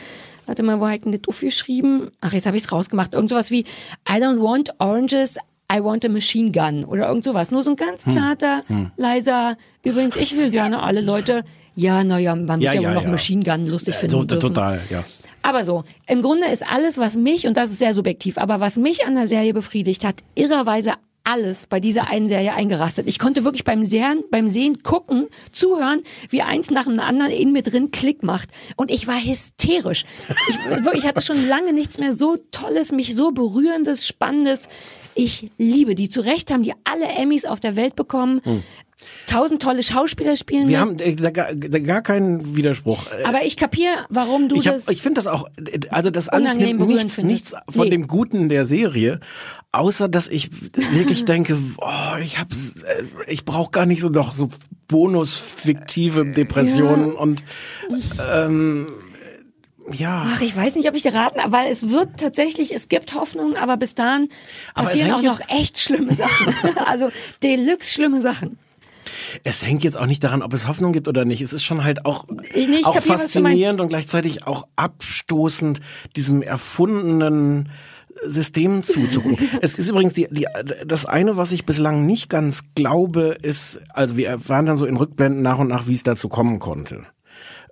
warte mal, wo ich denn das aufgeschrieben? Ach, jetzt habe ich es rausgemacht. Irgend sowas wie, I don't want oranges, I want a machine gun oder irgend sowas. Nur so ein ganz Hm. zarter, leiser, übrigens, ich will gerne alle Leute, ja, naja, man Ja, wird ja, ja, wohl noch ja. Machine Gun lustig finden So, dürfen. total, ja. Aber so, im Grunde ist alles, was mich, und das ist sehr subjektiv, aber was mich an der Serie befriedigt hat, irrerweise alles bei dieser einen Serie eingerastet. Ich konnte wirklich beim Sehen, beim Sehen gucken, zuhören, wie eins nach dem anderen in mir drin Klick macht. Und ich war hysterisch. Ich, ich hatte schon lange nichts mehr so Tolles, mich so berührendes, Spannendes. Ich liebe die. Zu Recht haben die alle Emmys auf der Welt bekommen. Tausend tolle Schauspieler spielen Wir mit. haben äh, da, gar- da gar keinen Widerspruch. Äh, aber ich kapiere, warum du ich hab, das... ich finde das auch, äh, also das alles nimmt nichts, findest. nichts von Nee. dem Guten der Serie, außer dass ich wirklich denke, oh, ich hab, äh, ich brauche gar nicht so noch so bonusfiktive Depressionen und ähm, ja. Ach, ich weiß nicht, ob ich dir raten, weil es wird tatsächlich, es gibt Hoffnung, aber bis dahin Aber passieren auch noch echt schlimme Sachen. also deluxe schlimme Sachen. Es hängt jetzt auch nicht daran, ob es Hoffnung gibt oder nicht. Es ist schon halt auch, Ich nicht auch kapier, faszinierend und gleichzeitig auch abstoßend, diesem erfundenen System zuzugucken. es ist übrigens die, die, das eine, was ich bislang nicht ganz glaube, ist, also wir erfahren dann so in Rückblenden nach und nach, wie es dazu kommen konnte.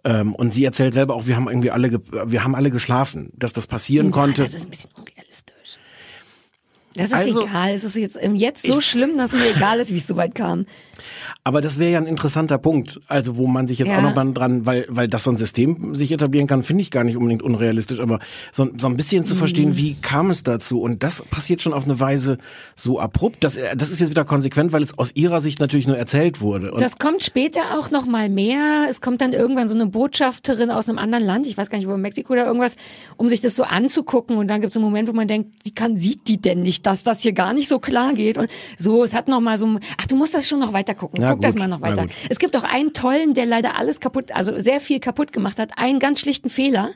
Ähm, und sie erzählt selber auch, wir haben irgendwie alle, wir haben alle geschlafen, dass das passieren konnte. Das ist ein bisschen unrealistisch. Das ist Also- egal. Es ist jetzt im Jetzt so schlimm, dass mir egal ist, wie es so weit kam. Aber das wäre ja ein interessanter Punkt, also wo man sich jetzt Ja. auch noch mal dran, weil weil das so ein System sich etablieren kann, finde ich gar nicht unbedingt unrealistisch, aber so, so ein bisschen zu Mhm. verstehen, wie kam es dazu und das passiert schon auf eine Weise so abrupt, das das ist jetzt wieder konsequent, weil es aus ihrer Sicht natürlich nur erzählt wurde. Und Das kommt später auch noch mal mehr. Es kommt dann irgendwann so eine Botschafterin aus einem anderen Land, ich weiß gar nicht, wo Mexiko oder irgendwas, um sich das so anzugucken. Und dann gibt es einen Moment, wo man denkt, wie kann sieht die denn nicht, dass das hier gar nicht so klar geht? Und so, es hat noch mal so, ein- ach, du musst das schon noch weiter gucken. Na Guck das gut, mal noch weiter. Es gibt auch einen tollen, der leider alles kaputt, also sehr viel kaputt gemacht hat. Einen ganz schlichten Fehler.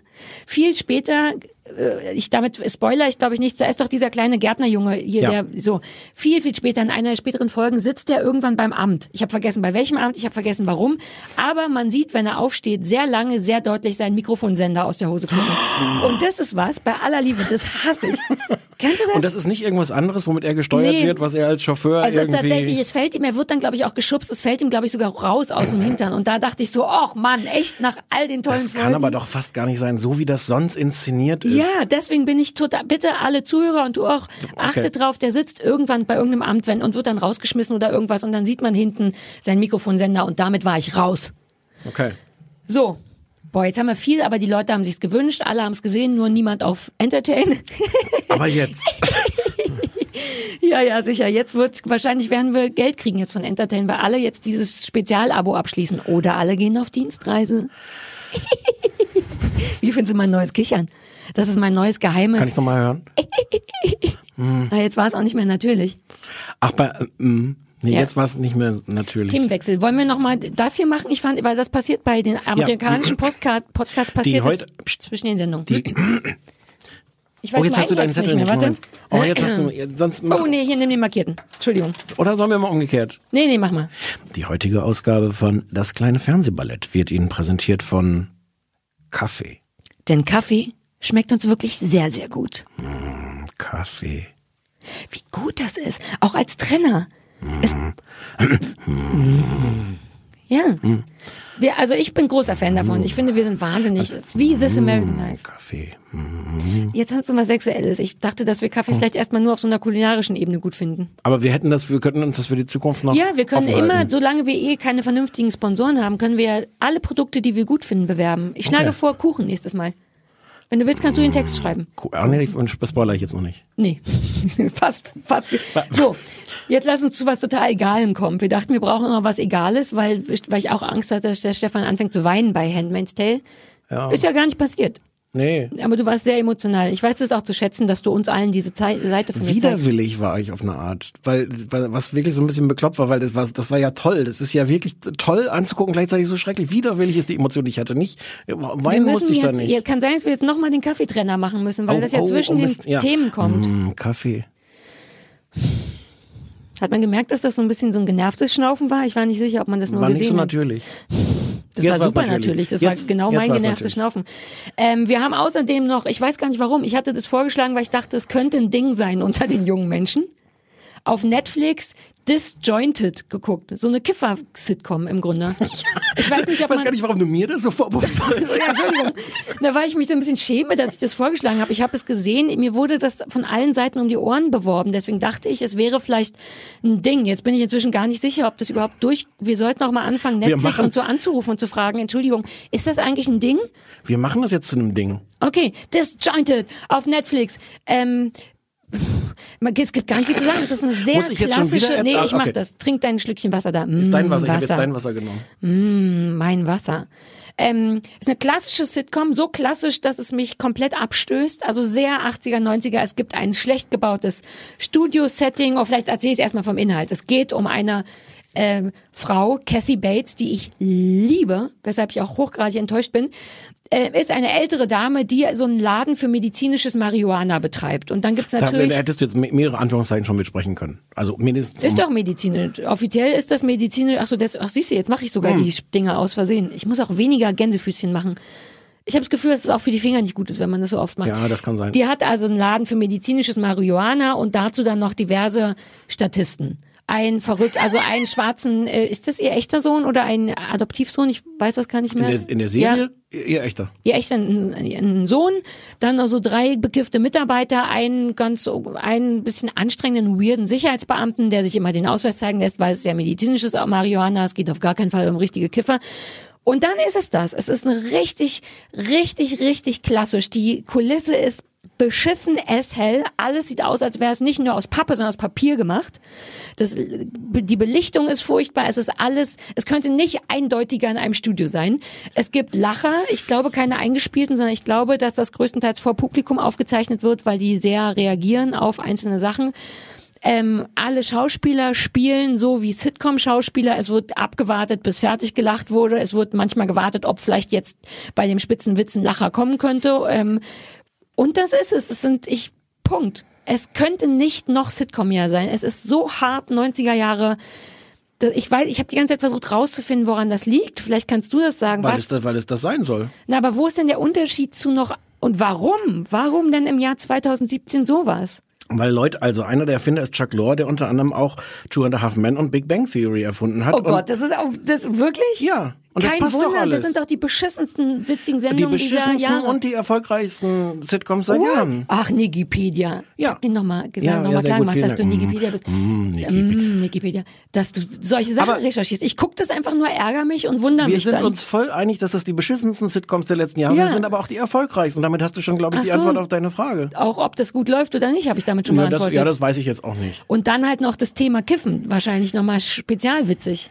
Viel später, äh, ich damit Spoiler, ich glaube ich nichts. Da ist doch dieser kleine Gärtnerjunge hier, Ja. der so viel viel später in einer der späteren Folgen sitzt er irgendwann beim Amt. Ich habe vergessen bei welchem Amt, ich habe vergessen warum. Aber man sieht, wenn er aufsteht, sehr lange, sehr deutlich seinen Mikrofonsender aus der Hose gucken. Und das ist was bei aller Liebe, das hasse ich. Kennst du das? Und das ist nicht irgendwas anderes, womit er gesteuert Nee. wird, was er als Chauffeur Also irgendwie... tatsächlich, es fällt ihm, er wird dann, glaube ich, auch geschubst, es fällt ihm, glaube ich, sogar raus aus dem Hintern. Und da dachte ich so, ach Mann, echt nach all den tollen das kann Folgen. aber doch fast gar nicht sein, so wie das sonst inszeniert ist. Ja, deswegen bin ich total, bitte alle Zuhörer und du auch, achtet drauf, der sitzt irgendwann bei irgendeinem Amt wenn, und wird dann rausgeschmissen oder irgendwas und dann sieht man hinten seinen Mikrofonsender und damit war ich raus. Okay. So. Boah, jetzt haben wir viel, aber die Leute haben sich's gewünscht, alle haben es gesehen, nur niemand auf Entertain. Aber jetzt. ja, ja, sicher. Jetzt wird, wahrscheinlich werden wir Geld kriegen jetzt von Entertain, weil alle jetzt dieses Spezialabo abschließen. Oder alle gehen auf Dienstreise. Wie findest du mein neues Kichern? Das ist mein neues Geheimes. Kann ich noch mal hören? Na, jetzt war es auch nicht mehr natürlich. Ach, bei, äh, mm, nee, Ja. jetzt war es nicht mehr natürlich. Themenwechsel. Wollen wir noch mal das hier machen? Ich fand, weil das passiert bei den amerikanischen Postcard, Podcasts passiert heute- zwischen den Sendungen. ich Oh, jetzt hast du deinen Zettel nicht. mehr. Warte. Moment. Oh, jetzt hast du, sonst mach, Oh nee, hier nimm den markierten. Entschuldigung. oder sollen wir mal umgekehrt? Nee, nee, mach mal. Die heutige Ausgabe von Das kleine Fernsehballett wird Ihnen präsentiert von Kaffee. Denn Kaffee schmeckt uns wirklich sehr, sehr gut. Kaffee. Wie gut das ist. Auch als Trenner. Es, ja. Wir, also ich bin großer Fan davon. Ich finde, wir sind wahnsinnig. Es ist wie This American Life. Kaffee. Jetzt hast du was Sexuelles. Ich dachte, dass wir Kaffee vielleicht erstmal nur auf so einer kulinarischen Ebene gut finden. Aber wir hätten das, wir könnten uns das für die Zukunft noch Ja, wir können offen immer, solange wir eh keine vernünftigen Sponsoren haben, können wir alle Produkte, die wir gut finden, bewerben. Ich schlage Okay. vor Kuchen nächstes Mal. Wenn du willst, kannst du den Text schreiben. Cool. Ah, nee, ich- das spoiler ich jetzt noch nicht. Nee, fast, fast. So, jetzt lass uns zu was total Egalem kommen. Wir dachten, wir brauchen noch was Egales, weil, weil ich auch Angst hatte, dass der Stefan anfängt zu weinen bei Handmaid's Tale. Ja. Ist ja gar nicht passiert. Nee. Aber du warst sehr emotional. Ich weiß es auch zu schätzen, dass du uns allen diese Zei Seite von dir zeigst. Widerwillig war ich auf eine Art, weil, weil was wirklich so ein bisschen bekloppt war, weil das war, das war ja toll. Das ist ja wirklich toll anzugucken, gleichzeitig so schrecklich. Widerwillig ist die Emotion, die ich hatte nicht. Weinen musste ich da jetzt, nicht. ja, kann sein, dass wir jetzt nochmal den Kaffeetrenner machen müssen, weil Oh, das ja oh, zwischen oh, den Mist, ja. Themen kommt. Mm, Kaffee. Hat man gemerkt, dass das so ein bisschen so ein genervtes Schnaufen war? Ich war nicht sicher, ob man das nur War gesehen nicht so hat. natürlich. Das Jetzt war super natürlich. natürlich. Das Jetzt- war genau mein genervtes natürlich. Schnaufen. Ähm, wir haben außerdem noch, ich weiß gar nicht warum, ich hatte das vorgeschlagen, weil ich dachte, es könnte ein Ding sein unter den jungen Menschen. Auf Netflix Disjointed geguckt. So eine Kiffer-Sitcom im Grunde. Ich weiß nicht, Ich weiß gar nicht, warum du mir das so vorwurfst. Ja, Entschuldigung. Da war ich mich so ein bisschen schäme, dass ich das vorgeschlagen habe. Ich habe es gesehen, mir wurde das von allen Seiten um die Ohren beworben. Deswegen dachte ich, es wäre vielleicht ein Ding. Jetzt bin ich inzwischen gar nicht sicher, ob das überhaupt durch. Wir sollten auch mal anfangen, Netflix und so anzurufen und zu fragen, Entschuldigung, ist das eigentlich ein Ding? Wir machen das jetzt zu einem Ding. Okay, Disjointed auf Netflix. Ähm, es gibt gar nicht viel zu sagen. Das ist eine sehr klassische. Nee, ich mach okay. das. Trink dein Schlückchen Wasser da. Ist dein Wasser. Ich habe jetzt Wasser. dein Wasser genommen. mein Wasser. Ähm, ist eine klassische Sitcom, so klassisch, dass es mich komplett abstößt. Also sehr 80er, 90er. Es gibt ein schlecht gebautes Studio-Setting. Oder vielleicht erzähle ich es erstmal vom Inhalt. Es geht um eine ähm, Frau, Kathy Bates, die ich liebe, weshalb ich auch hochgradig enttäuscht bin, äh, ist eine ältere Dame, die so einen Laden für medizinisches Marihuana betreibt. Und dann gibt's Da, natürlich... da hättest du jetzt me- mehrere Anführungszeichen schon mitsprechen können. Also mindestens. Ist doch medizinisch. Offiziell ist das medizinisch. Ach so, das, ach siehst du, jetzt mache ich sogar Hm. die Dinge aus Versehen. Ich muss auch weniger Gänsefüßchen machen. Ich habe das Gefühl, dass es auch für die Finger nicht gut ist, wenn man das so oft macht. Ja, das kann sein. Die hat also einen Laden für medizinisches Marihuana und dazu dann noch diverse Statisten. Ein verrückt, also einen schwarzen, äh, ist das ihr echter Sohn oder ein Adoptivsohn? Ich weiß das gar nicht in, mehr. der, in der Ja, Serie? Ihr echter. ihr echt einen, einen Sohn, dann noch so drei bekiffte Mitarbeiter, einen ganz, einen bisschen anstrengenden, weirden Sicherheitsbeamten, der sich immer den Ausweis zeigen lässt, weil es ja medizinisches Marihuana, es geht auf gar keinen Fall um richtige Kiffer. Und dann ist es das. Es ist eine richtig, richtig, richtig klassisch. Die Kulisse ist beschissen as hell. Alles sieht aus, als wäre es nicht nur aus Pappe, sondern aus Papier gemacht. Das, die Belichtung ist furchtbar. Es ist alles, es könnte nicht eindeutiger in einem Studio sein. Es gibt Lacher. Ich glaube keine eingespielten, sondern ich glaube, dass das größtenteils vor Publikum aufgezeichnet wird, weil die sehr reagieren auf einzelne Sachen. Ähm, alle Schauspieler spielen so wie Sitcom-Schauspieler. Es wird abgewartet, bis fertig gelacht wurde. Es wird manchmal gewartet, ob vielleicht jetzt bei dem Spitzenwitz ein Lacher kommen könnte. Ähm, und das ist es. Es sind ich Punkt. Es könnte nicht noch Sitcom-Jahr sein. Es ist so hart 90er Jahre. Ich weiß, ich habe die ganze Zeit versucht rauszufinden, woran das liegt. Vielleicht kannst du das sagen. Weil Was? es, das- weil es das sein soll. Na, aber wo ist denn der Unterschied zu noch und warum? Warum denn im Jahr 2017 sowas? Weil Leute, also einer der Erfinder ist Chuck Lorre, der unter anderem auch Two and a Half Men und Big Bang Theory erfunden hat. Oh Gott, das ist auch, das wirklich? Ja, und das Kein passt Wunder, doch alles. das sind doch die beschissensten witzigen die Sendungen dieser beschissensten Jahre. und die erfolgreichsten Sitcoms seit Jahren. Ach, Nikipedia. Ich Ja. hab dir nochmal Ja, gesagt, ja, nochmal sehr klar gut, gemacht, dass du Dank. Nikipedia bist. Mm, Nikipedia. Mm. Dass du solche Sachen Aber recherchierst. Ich guck das einfach nur, ärgere mich und wundere Wir mich sind dann. uns voll einig, dass das die beschissensten Sitcoms der letzten Jahre Ja. sind, sind aber auch die erfolgreichsten. Und damit hast du schon, glaube ich, Ach die so. Antwort auf deine Frage. auch ob das gut läuft oder nicht, habe ich damit schon mal Ja das, ja, das weiß ich jetzt auch nicht. und dann halt noch das Thema Kiffen. Wahrscheinlich nochmal spezialwitzig.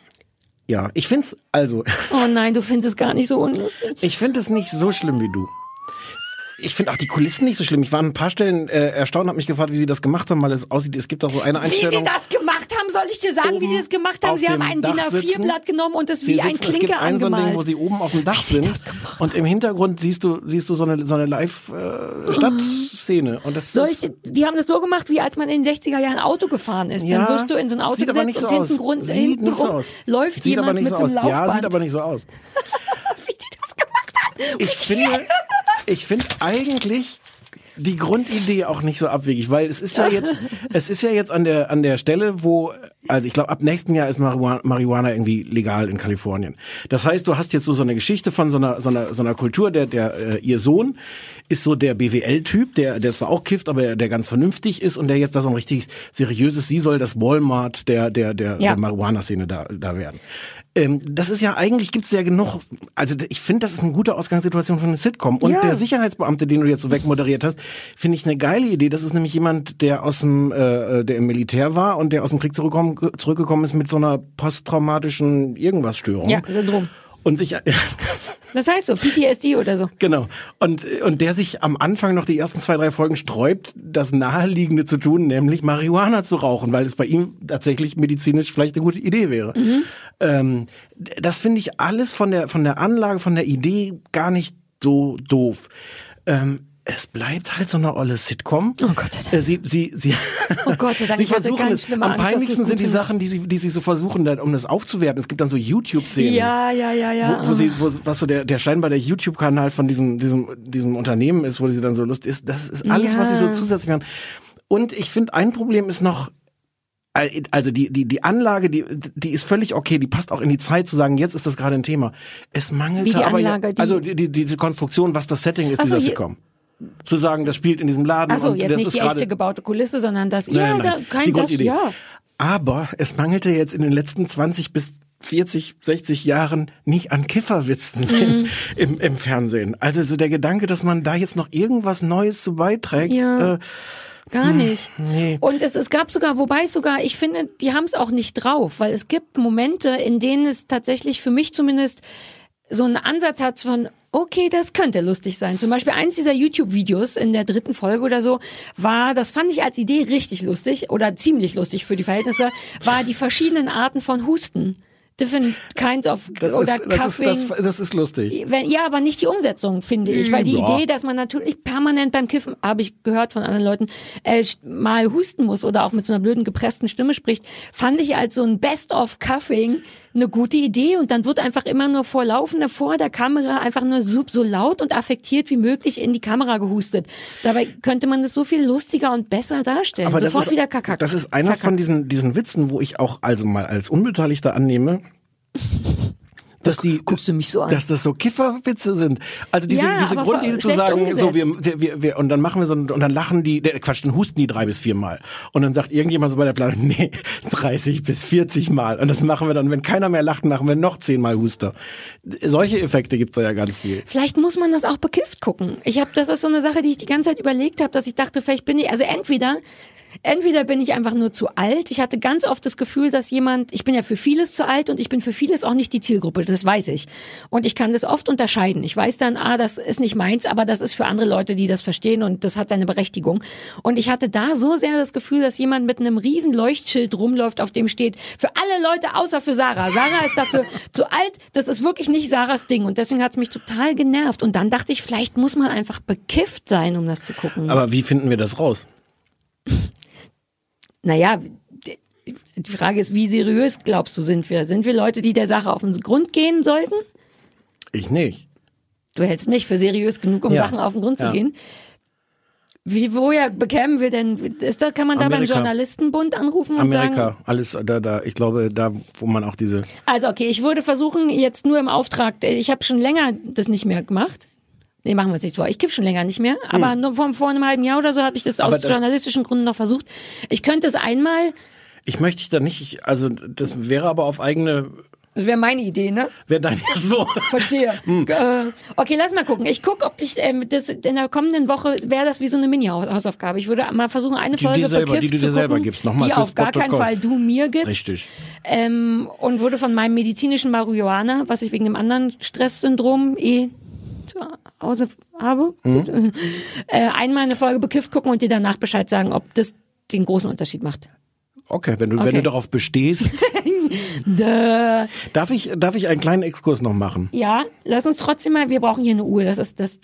Ja, ich find's, also, Oh nein, du findest es gar nicht so unlustig. ich finde es nicht so schlimm wie du. Ich finde auch die Kulissen nicht so schlimm. Ich war an ein paar Stellen äh, erstaunt, habe mich gefragt, wie sie das gemacht haben, weil es aussieht, es gibt auch so eine Wie sie Einstellung. das gemacht soll ich dir sagen, wie sie das gemacht haben? Sie haben ein DIN sitzen. A4-Blatt genommen und es wie ein sitzen, es Klinke gibt ein so ein Ding, wo sie oben auf dem Dach sind und im Hintergrund siehst du siehst du so eine so eine Live äh, Stadtszene und das Soll ist ich, die haben das so gemacht, wie als man in den 60er Jahren Auto gefahren ist. ja, Dann wirst du in so ein Auto gesetzt so und hinten, Grund, sieht hinten nicht so aus. läuft sieht jemand mit so so aus. Ja, sieht aber nicht so aus. wie die das gemacht haben. Ich finde, ich finde eigentlich die Grundidee auch nicht so abwegig, weil es ist ja jetzt, es ist ja jetzt an der an der Stelle, wo, also ich glaube, ab nächsten Jahr ist Marihuana, Marihuana irgendwie legal in Kalifornien. Das heißt, du hast jetzt so so eine Geschichte von so einer so einer so einer Kultur, der der äh, ihr Sohn ist so der BWL-Typ, der der zwar auch kifft, aber der ganz vernünftig ist und der jetzt da so ein richtig seriöses, sie soll das Walmart der der der, Ja. der Marihuana-Szene da da werden. Ähm, das ist ja eigentlich gibt's ja genug. Also ich finde, das ist eine gute Ausgangssituation für eine Sitcom. Und Ja. der Sicherheitsbeamte, den du jetzt so wegmoderiert hast, finde ich eine geile Idee. Das ist nämlich jemand, der aus dem, äh, der im Militär war und der aus dem Krieg zurückgekommen, zurückgekommen ist mit so einer posttraumatischen Irgendwas-Störung. Ja, Syndrom. Und sich Das heißt so, PTSD oder so. Genau. Und, und der sich am Anfang noch die ersten zwei, drei Folgen sträubt, das Naheliegende zu tun, nämlich Marihuana zu rauchen, weil es bei ihm tatsächlich medizinisch vielleicht eine gute Idee wäre. Ähm, das finde ich alles von der, von der Anlage, von der Idee gar nicht so doof. Ähm, es bleibt halt so eine olle Sitcom. Oh Gott, sei Dank. Äh, Sie, sie, sie, Oh Gott sei Dank, sie versuchen ganz es. Am Angst, peinlichsten sind die Sachen, die sie, die sie so versuchen, dann, um das aufzuwerten. Es gibt dann so YouTube-Szenen Ja, ja, ja, ja. wo, wo sie, wo, was so der, der scheinbar der YouTube-Kanal von diesem, diesem, diesem Unternehmen ist, wo sie dann so Lust ist. Das ist alles, was sie so Ja. zusätzlich machen. Und ich finde, ein Problem ist noch, also die, die, die Anlage, die, die ist völlig okay, die passt auch in die Zeit zu sagen, jetzt ist das gerade ein Thema. Es mangelte aber Anlage, ja, die- also die, die, diese Konstruktion, was das Setting ist Ach so, dieser Sitcom. Zu sagen, das spielt in diesem Laden und jetzt nicht die echte gebaute Kulisse, sondern das, Nein, ja, nein, da, kein die das, ja. Aber es mangelte jetzt in den letzten 20 bis 40, 60 Jahren nicht an Kifferwitzen Mhm. im, im, im Fernsehen. Also so der Gedanke, dass man da jetzt noch irgendwas Neues zu beiträgt. Ja. Äh, Gar nicht. nee. Und es, es gab sogar, wobei es sogar, ich finde, die haben es auch nicht drauf, weil es gibt Momente, in denen es tatsächlich für mich zumindest so einen Ansatz hat von, okay, das könnte lustig sein. Zum Beispiel eins dieser YouTube-Videos in der dritten Folge oder so war, das fand ich als Idee richtig lustig oder ziemlich lustig für die Verhältnisse, war die verschiedenen Arten von Husten. Different kinds of das, oder ist, das, ist, das, das ist lustig. Wenn, ja, aber nicht die Umsetzung, finde ich. Weil die Ja. Idee, dass man natürlich permanent beim Kiffen, habe ich gehört von anderen Leuten, äh, mal husten muss oder auch mit so einer blöden gepressten Stimme spricht, fand ich als so ein Best-of-Cuffing eine gute Idee und dann wird einfach immer nur vor laufender vor der Kamera einfach nur so, so laut und affektiert wie möglich in die Kamera gehustet. Dabei könnte man das so viel lustiger und besser darstellen. Aber das Sofort ist, wieder Kakak. das ist einer von diesen, diesen Witzen, wo ich auch also mal als Unbeteiligter annehme, dass die, guckst du mich so an. dass das so Kifferwitze sind. Also diese, Ja, diese Grundidee zu sagen, so wir, umgesetzt. wir, wir, und dann machen wir so, und dann lachen die, der, Quatsch, dann husten die drei bis vier Mal. Und dann sagt irgendjemand so bei der Planung, nee, 30 bis 40 Mal. Und das machen wir dann, wenn keiner mehr lacht, machen wir noch zehnmal Huster. Solche Effekte gibt's da ja ganz viel. Vielleicht muss man das auch bekifft gucken. Ich habe, das ist so eine Sache, die ich die ganze Zeit überlegt habe, dass ich dachte, vielleicht bin ich, also entweder, entweder bin ich einfach nur zu alt. Ich hatte ganz oft das Gefühl, dass jemand, ich bin ja für vieles zu alt und ich bin für vieles auch nicht die Zielgruppe. Das weiß ich. Und ich kann das oft unterscheiden. Ich weiß dann, ah, das ist nicht meins, aber das ist für andere Leute, die das verstehen und das hat seine Berechtigung. Und ich hatte da so sehr das Gefühl, dass jemand mit einem riesen Leuchtschild rumläuft, auf dem steht, für alle Leute außer für Sarah. Sarah ist dafür zu alt. Das ist wirklich nicht Sarahs Ding. Und deswegen hat es mich total genervt. Und dann dachte ich, vielleicht muss man einfach bekifft sein, um das zu gucken. Aber wie finden wir das raus? Naja, die- die Frage ist, wie seriös glaubst du, sind wir? Sind wir Leute, die der Sache auf den Grund gehen sollten? Ich nicht. Du hältst mich für seriös genug, um Ja. Sachen auf den Grund Ja. zu gehen. Wie, woher bekämen wir denn, ist das, kann man da beim Amerika. Journalistenbund anrufen und Amerika, sagen? alles da, da. Ich glaube, da, wo man auch diese. Also okay, ich würde versuchen, jetzt nur im Auftrag, ich habe schon länger das nicht mehr gemacht. Nee, machen wir uns nicht vor. Ich kiff schon länger nicht mehr, aber nur vor, vor einem halben Jahr oder so habe ich das Hm. Aber aus das- journalistischen Gründen noch versucht. Ich könnte es einmal, Ich möchte dich da nicht, also das wäre aber auf eigene, das wäre meine Idee, ne? wäre dein so. Verstehe. Hm. Äh, okay, lass mal gucken. Ich gucke, ob ich ähm, das in der kommenden Woche wäre das wie so eine Mini-Hausaufgabe. Ich würde mal versuchen, eine Die Folge dir selber- die du zu dir selber gucken, gibst. Nochmal die auf gar keinen. Fall du mir gibst. Richtig. Ähm, und würde von meinem medizinischen Marihuana, was ich wegen dem anderen Stresssyndrom eh Hause habe, Mhm. äh, einmal eine Folge bekifft gucken und dir danach Bescheid sagen, ob das den großen Unterschied macht. Okay, wenn du, wenn Okay. du darauf bestehst. darf ich, darf ich einen kleinen Exkurs noch machen? Ja, lass uns trotzdem mal, wir brauchen hier eine Uhr. Das ist das.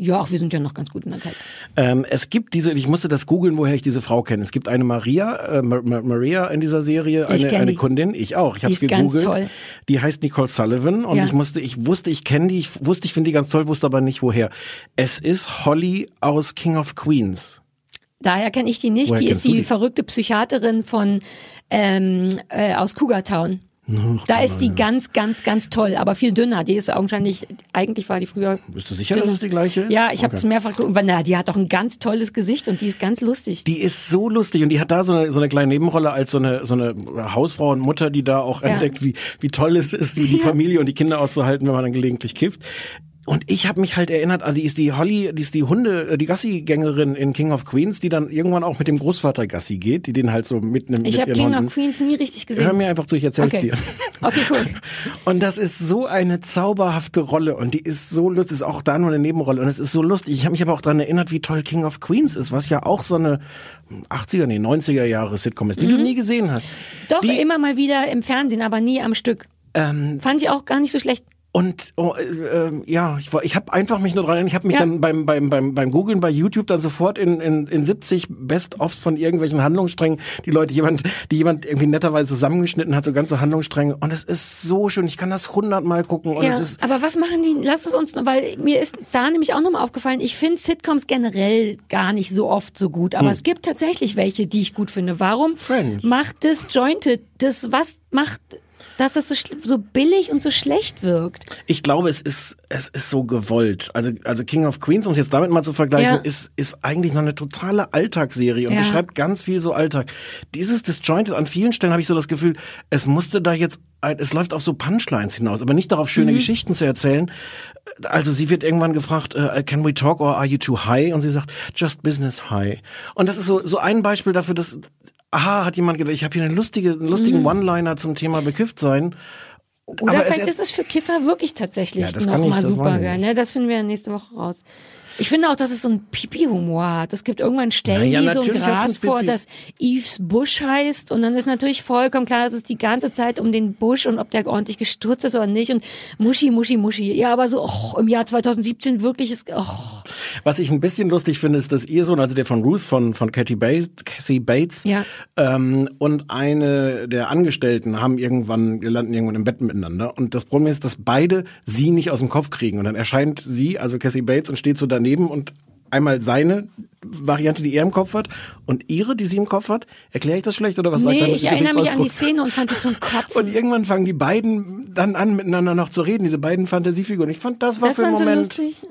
Ja, ach, wir sind ja noch ganz gut in der Zeit. Ähm, es gibt diese, ich musste das googeln, woher ich diese Frau kenne. Es gibt eine Maria, äh, Ma- Ma- Maria in dieser Serie, Ich eine, eine. Kundin, ich auch. Ich habe Die ist ganz gegoogelt. toll. Die heißt Nicole Sullivan und Ja. ich musste, ich wusste, ich kenne die, ich wusste, ich finde die ganz toll, wusste aber nicht woher. Es ist Holly aus King of Queens. Daher kenne ich die nicht. Woher die ist die, die? verrückte Psychiaterin von ähm, äh, aus Cougar Town. Da ist die ganz, ganz, ganz toll, aber viel dünner. Die ist augenscheinlich, eigentlich war die früher. Bist du sicher, dass es die gleiche ist? Ja, ich habe es Okay. mehrfach geguckt. Na, die hat doch ein ganz tolles Gesicht und die ist ganz lustig. Die ist so lustig und die hat da so eine, so eine kleine Nebenrolle als so eine, so eine Hausfrau und Mutter, die da auch Ja. entdeckt, wie, wie toll es ist, die, die. Familie und die Kinder auszuhalten, wenn man dann gelegentlich kifft. Und ich habe mich halt erinnert, an die ist die Holly, die ist die Hunde, äh, die Gassi-Gängerin in King of Queens, die dann irgendwann auch mit dem Großvater Gassi geht, die den halt so mitnimmt ich mit habe King Hunden. of Queens nie richtig gesehen. Hör mir einfach zu, ich erzähl's okay. dir. Okay, cool. Und das ist so eine zauberhafte Rolle und die ist so lustig, ist auch da nur eine Nebenrolle und es ist so lustig. Ich habe mich aber auch daran erinnert, wie toll King of Queens ist, was ja auch so eine 80er, nee, 90er Jahre Sitcom ist, die du nie gesehen hast. Mhm. Doch, die, immer mal wieder im Fernsehen, aber nie am Stück. ähm, Fand ich auch gar nicht so schlecht. Und oh, äh, ähm, ja, ich, ich habe einfach mich nur dran erinnert, ich habe mich Ja. dann beim beim beim beim Googlen bei YouTube dann sofort in in, in 70 Best-ofs von irgendwelchen Handlungssträngen, die Leute jemand, die jemand irgendwie netterweise zusammengeschnitten hat, so ganze Handlungsstränge und es ist so schön, ich kann das hundertmal gucken und Ja, es ist aber was machen die? Lass es uns, weil mir ist da nämlich auch nochmal aufgefallen, ich finde Sitcoms generell gar nicht so oft so gut, aber es gibt tatsächlich welche, die ich gut finde. Warum Hm. Friends. macht Disjointed das, was macht, dass das so, so billig und so schlecht wirkt? Ich glaube, es ist, es ist so gewollt. Also, also King of Queens, um es jetzt damit mal zu vergleichen, Ja. ist, ist eigentlich so eine totale Alltagsserie und Ja. beschreibt ganz viel so Alltag. Dieses Disjointed, an vielen Stellen habe ich so das Gefühl, es musste da jetzt, es läuft auf so Punchlines hinaus, aber nicht darauf, Mhm. schöne Geschichten zu erzählen. Also sie wird irgendwann gefragt, äh, can we talk or are you too high? Und sie sagt, just business high. Und das ist so, so ein Beispiel dafür, dass, aha, hat jemand gedacht, ich habe hier eine lustige, einen lustigen One-Liner zum Thema bekifft sein. Oder Aber es vielleicht ist es für Kiffer wirklich tatsächlich Ja, nochmal super geil. Ne? Das finden wir nächste Woche raus. Ich finde auch, dass es so ein Pipi-Humor hat. Es gibt irgendwann Stellen, Naja, die so ein Gras vor, das Eves Bush heißt. Und dann ist natürlich vollkommen klar, dass es die ganze Zeit um den Busch und ob der ordentlich gestürzt ist oder nicht. Und Muschi, Muschi, Muschi. Ja, aber so oh, im Jahr 2017 wirklich ist... Oh. Was ich ein bisschen lustig finde, ist, dass ihr Sohn, also der von Ruth, von, von Kathy Bates, Kathy Bates Ja. ähm, und eine der Angestellten haben irgendwann, landen irgendwann im Bett miteinander. Und das Problem ist, dass beide sie nicht aus dem Kopf kriegen. Und dann erscheint sie, also Kathy Bates, und steht so daneben und einmal seine Variante, die er im Kopf hat, und ihre, die sie im Kopf hat. Erkläre ich das schlecht oder was sagt er Nee, mit ich erinnere mich an die? Szene und fand die zum Kotzen. Und irgendwann fangen die beiden dann an, miteinander noch zu reden, diese beiden Fantasiefiguren. Ich fand, das war Das für einen fand so Moment. lustig.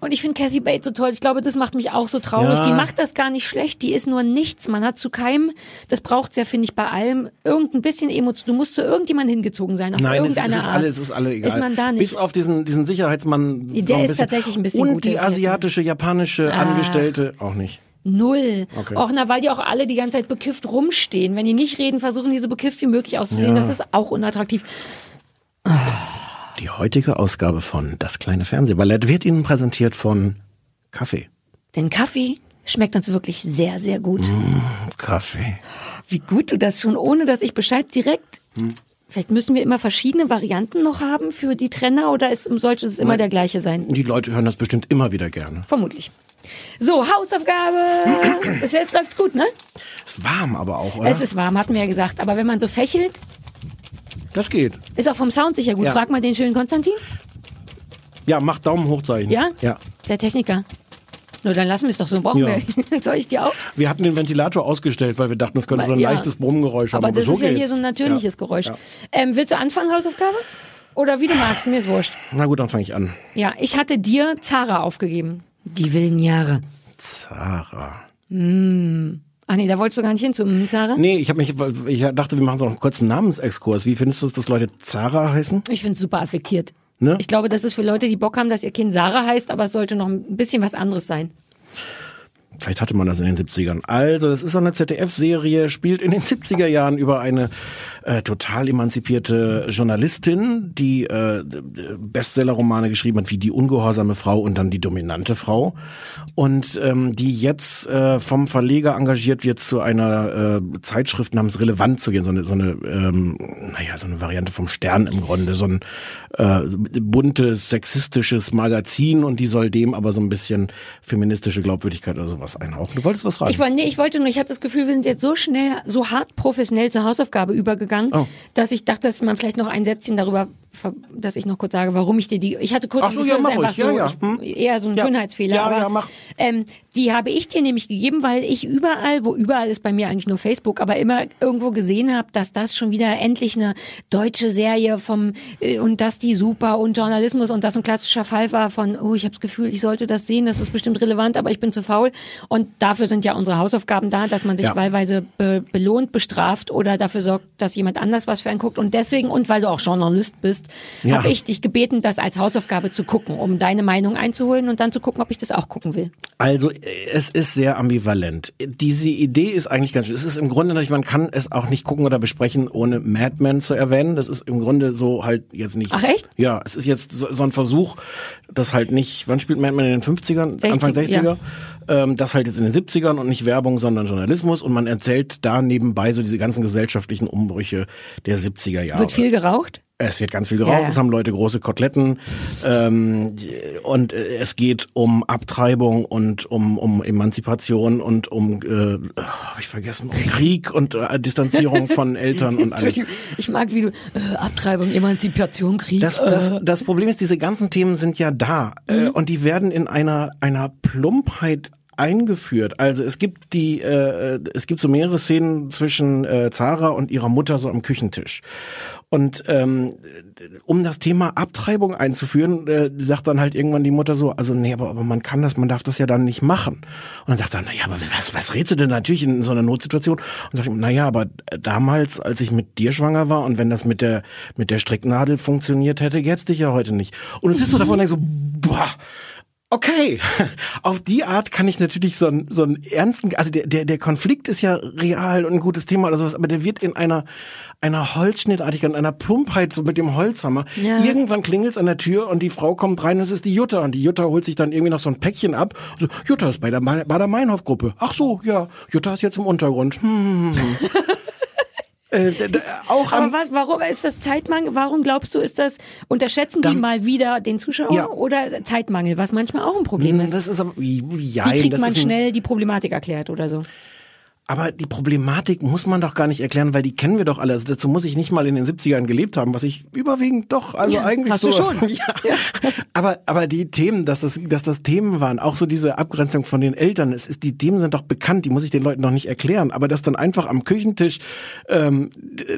Und ich finde Kathy Bates so toll. Ich glaube, das macht mich auch so traurig. Ja. Die macht das gar nicht schlecht. Die ist nur nichts. Man hat zu keinem, das braucht's ja, finde ich, bei allem, irgendein bisschen Emotion. Du musst zu irgendjemandem hingezogen sein, auf Nein, es, es ist Art. alle, es ist alle egal. Ist man da nicht. Bis auf diesen, diesen Sicherheitsmann. Der so ist tatsächlich ein bisschen Und die asiatische, japanische Ach. Angestellte auch nicht. Null. Okay. Auch na, weil die auch alle die ganze Zeit bekifft rumstehen. Wenn die nicht reden, versuchen die so bekifft wie möglich auszusehen. Ja. Das ist auch unattraktiv. Die heutige Ausgabe von Das kleine Fernsehballett wird Ihnen präsentiert von Kaffee. Denn Kaffee schmeckt uns wirklich sehr, sehr gut. Mm. Kaffee. Wie gut du das schon, ohne dass ich Bescheid direkt. Hm. Vielleicht müssen wir immer verschiedene Varianten noch haben für die Trenner oder ist, sollte es immer Nein. der gleiche sein? Die Leute hören das bestimmt immer wieder gerne. Vermutlich. So, Hausaufgabe. Bis jetzt läuft's gut, ne? Ist warm aber auch, oder? Es ist warm, hatten wir ja gesagt. Aber wenn man so fächelt, das geht. ist auch vom Sound sicher gut. Ja. Frag mal den schönen Konstantin. Ja, macht Daumen hochzeichen. Ja? Ja. Der Techniker. Nur dann lassen wir es doch so. Brauchen Ja. wir. Soll ich dir auch? Wir hatten den Ventilator ausgestellt, weil wir dachten, es könnte so ein Ja. leichtes Brummengeräusch haben. Aber das so ist ja hier so ein natürliches Ja. Geräusch. Ähm, willst du anfangen, Hausaufgabe? Oder wie du magst, mir ist wurscht. Na gut, dann fange ich an. Ja, ich hatte dir Zara aufgegeben. Die wilden Jahre. Zara. Ach nee, da wolltest du gar nicht hin zu mm, Zara? Nee, ich habe mich, ich dachte, wir machen so einen kurzen Namensexkurs. Wie findest du es, dass Leute Zara heißen? Ich finde es super affektiert. Ne? Ich glaube, das ist für Leute, die Bock haben, dass ihr Kind Sarah heißt, aber es sollte noch ein bisschen was anderes sein. Vielleicht hatte man das in den 70ern. Also, das ist so eine ZDF-Serie, spielt in den 70er Jahren über eine äh, total emanzipierte Journalistin, die äh, Bestseller-Romane geschrieben hat, wie Die ungehorsame Frau und dann Die dominante Frau. Und ähm, die jetzt äh, vom Verleger engagiert wird, zu einer äh, Zeitschrift namens Relevant zu gehen. So eine, so eine ähm, naja, so eine Variante vom Stern im Grunde. So ein äh, buntes, sexistisches Magazin und die soll dem aber so ein bisschen feministische Glaubwürdigkeit oder sowas einhauchen. Du wolltest was fragen? Ich wollte, nee, ich wollte nur, ich habe das Gefühl, wir sind jetzt so schnell, so hart professionell zur Hausaufgabe übergegangen, Oh. dass ich dachte, dass man vielleicht noch ein Sätzchen darüber, dass ich noch kurz sage, warum ich dir die, ich hatte kurz Ach so, ja, mach ruhig. einfach Ja, so, ja. ich- eher so ein Ja. Schönheitsfehler. Ja, aber, ja, mach. Ähm, die habe ich dir nämlich gegeben, weil ich überall, wo überall ist bei mir eigentlich nur Facebook, aber immer irgendwo gesehen habe, dass das schon wieder endlich eine deutsche Serie vom äh, und dass die super und Journalismus und das ein klassischer Fall war von, oh, ich habe das Gefühl, ich sollte das sehen, das ist bestimmt relevant, aber ich bin zu faul. Und dafür sind ja unsere Hausaufgaben da, dass man sich Ja. wahlweise be belohnt, bestraft oder dafür sorgt, dass jemand anders was für einen guckt. Und deswegen, und weil du auch Journalist bist, Ja. habe ich dich gebeten, das als Hausaufgabe zu gucken, um deine Meinung einzuholen und dann zu gucken, ob ich das auch gucken will. Also es ist sehr ambivalent. Diese Idee ist eigentlich ganz schön. Es ist im Grunde natürlich, man kann es auch nicht gucken oder besprechen, ohne Mad Men zu erwähnen. Das ist im Grunde so halt jetzt nicht. Ach, echt? Ja, es ist jetzt so, so ein Versuch, das halt nicht, wann spielt Mad Men in den 50ern? 60, Anfang 60er? ja. Ähm, das halt jetzt in den 70ern und nicht Werbung, sondern Journalismus und man erzählt da nebenbei so diese ganzen gesellschaftlichen Umbrüche der 70er Jahre. Wird viel geraucht? Es wird ganz viel geraucht, Ja, es haben Leute große Koteletten ähm, und äh, es geht um Abtreibung und um, um Emanzipation und um, äh, oh, hab ich vergessen, um Krieg und äh, Distanzierung von Eltern und alles. Ich mag, wie du äh, Abtreibung, Emanzipation, Krieg. Das, das, das Problem ist, diese ganzen Themen sind ja da äh, und die werden in einer einer Plumpheit eingeführt. Also es gibt die, äh, es gibt so mehrere Szenen zwischen äh, Zara und ihrer Mutter so am Küchentisch. Und ähm, um das Thema Abtreibung einzuführen, äh, sagt dann halt irgendwann die Mutter so, also nee, aber, aber man kann das, man darf das ja dann nicht machen. Und dann sagt er, naja, aber was, was redest du denn natürlich in so einer Notsituation? Und sagt, naja, aber damals, als ich mit dir schwanger war und wenn das mit der mit der Stricknadel funktioniert hätte, gäb's dich ja heute nicht. Und du sitzt so davor und denkst so, boah, Okay, auf die Art kann ich natürlich so einen so einen ernsten, also der, der der Konflikt ist ja real und ein gutes Thema oder sowas, aber der wird in einer einer Holzschnittartigkeit, in einer Plumpheit so mit dem Holzhammer. Ja. Irgendwann klingelt's an der Tür und die Frau kommt rein, es ist die Jutta und die Jutta holt sich dann irgendwie noch so ein Päckchen ab. So, Jutta ist bei der bei der Meinhof-Gruppe. Ach so, ja, Jutta ist jetzt im Untergrund. Hm, hm, hm. äh, auch Aber was, warum ist das Zeitmangel? Warum glaubst du, ist das, unterschätzen die Dann- mal wieder den Zuschauer Ja. oder Zeitmangel, was manchmal auch ein Problem ist? das ist aber, Wie jein, kriegt das man schnell die Problematik erklärt oder so? Aber die Problematik muss man doch gar nicht erklären, weil die kennen wir doch alle. Also dazu muss ich nicht mal in den 70ern gelebt haben, was ich überwiegend doch, also Ja, eigentlich hast so. du schon. Ja. Aber, aber die Themen, dass das, dass das Themen waren, auch so diese Abgrenzung von den Eltern, es ist, die Themen sind doch bekannt, die muss ich den Leuten noch nicht erklären. Aber dass dann einfach am Küchentisch ähm,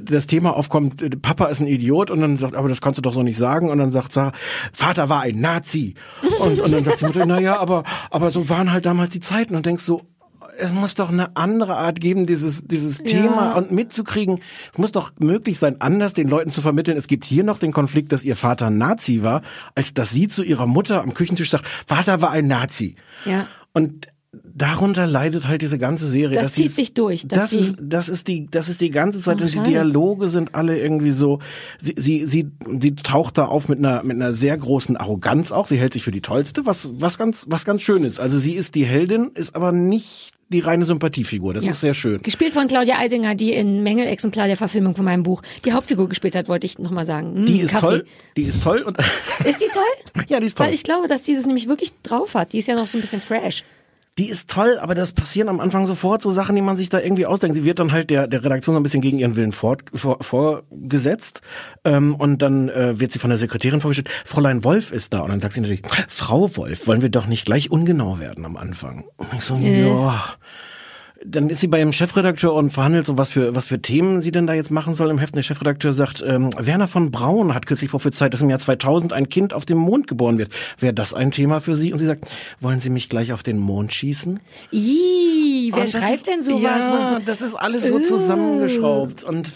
das Thema aufkommt, Papa ist ein Idiot und dann sagt, aber das kannst du doch so nicht sagen. Und dann sagt Sarah, Vater war ein Nazi. Und, und dann sagt die Mutter, na ja, aber, aber so waren halt damals die Zeiten. Und denkst so, es muss doch eine andere Art geben, dieses, dieses Thema und mitzukriegen. Es muss doch möglich sein, anders den Leuten zu vermitteln. Es gibt hier noch den Konflikt, dass ihr Vater ein Nazi war, als dass sie zu ihrer Mutter am Küchentisch sagt, Vater war ein Nazi. Ja. Und darunter leidet halt diese ganze Serie. Das zieht dieses- sich durch, Das die- ist, das ist die, das ist die ganze Zeit Oh, und die. Dialoge sind alle irgendwie so. Sie, sie, sie, sie taucht da auf mit einer, mit einer sehr großen Arroganz auch. Sie hält sich für die tollste, was, was ganz, was ganz schön ist. Also sie ist die Heldin, ist aber nicht die reine Sympathiefigur. Das Ja. ist sehr schön. Gespielt von Claudia Eisinger, die in Mängelexemplar der Verfilmung von meinem Buch die Hauptfigur gespielt hat, wollte ich nochmal sagen. Mm, Die ist Kaffee. toll. Die ist toll Ist die toll? ja, die ist toll. Weil ich glaube, dass die das nämlich wirklich drauf hat. Die ist ja noch so ein bisschen fresh. Die ist toll, aber das passieren am Anfang sofort so Sachen, die man sich da irgendwie ausdenkt. Sie wird dann halt der, der Redaktion so ein bisschen gegen ihren Willen fort, vor, vorgesetzt ähm, und dann äh, wird sie von der Sekretärin vorgestellt, Fräulein Wolf ist da und dann sagt sie natürlich, Frau Wolf, wollen wir doch nicht gleich ungenau werden am Anfang. Und ich so, ja dann ist sie bei ihrem Chefredakteur und verhandelt so, was für, was für Themen sie denn da jetzt machen soll im Heft. Der Chefredakteur sagt, ähm, Werner von Braun hat kürzlich prophezeit, dass im Jahr 2000 ein Kind auf dem Mond geboren wird. Wäre das ein Thema für Sie? Und sie sagt, wollen Sie mich gleich auf den Mond schießen? Ih, wer schreibt ist, denn sowas? Ja, das ist alles so zusammengeschraubt und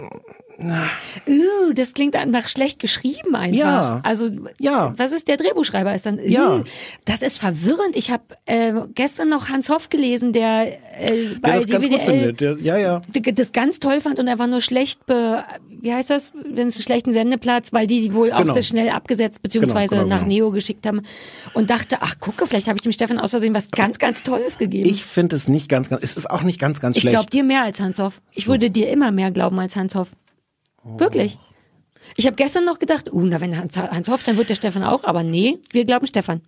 ähm, Uh, das klingt nach schlecht geschrieben einfach. Ja. Also, Ja. was ist der Drehbuchschreiber? Ist dann, uh, Ja. Das ist verwirrend. Ich habe äh, gestern noch Hans Hoff gelesen, der äh, bei wer das ganz gut findet. Der, ja, ja. das ganz toll fand und er war nur schlecht be, wie heißt das, wenn es einen schlechten Sendeplatz, weil die wohl auch Genau. das schnell abgesetzt beziehungsweise Genau, genau, nach genau. Neo geschickt haben und dachte, ach gucke, vielleicht habe ich dem Stefan aus Versehen was ganz, ganz Tolles gegeben. Ich finde es nicht ganz, ganz, es ist auch nicht ganz, ganz Ich schlecht. glaube dir mehr als Hans Hoff. Ich würde dir immer mehr glauben als Hans Hoff. Wirklich. Ich habe gestern noch gedacht, uh, na wenn Hans, Hans Hoff, dann wird der Stefan auch, aber nee, wir glauben Stefan.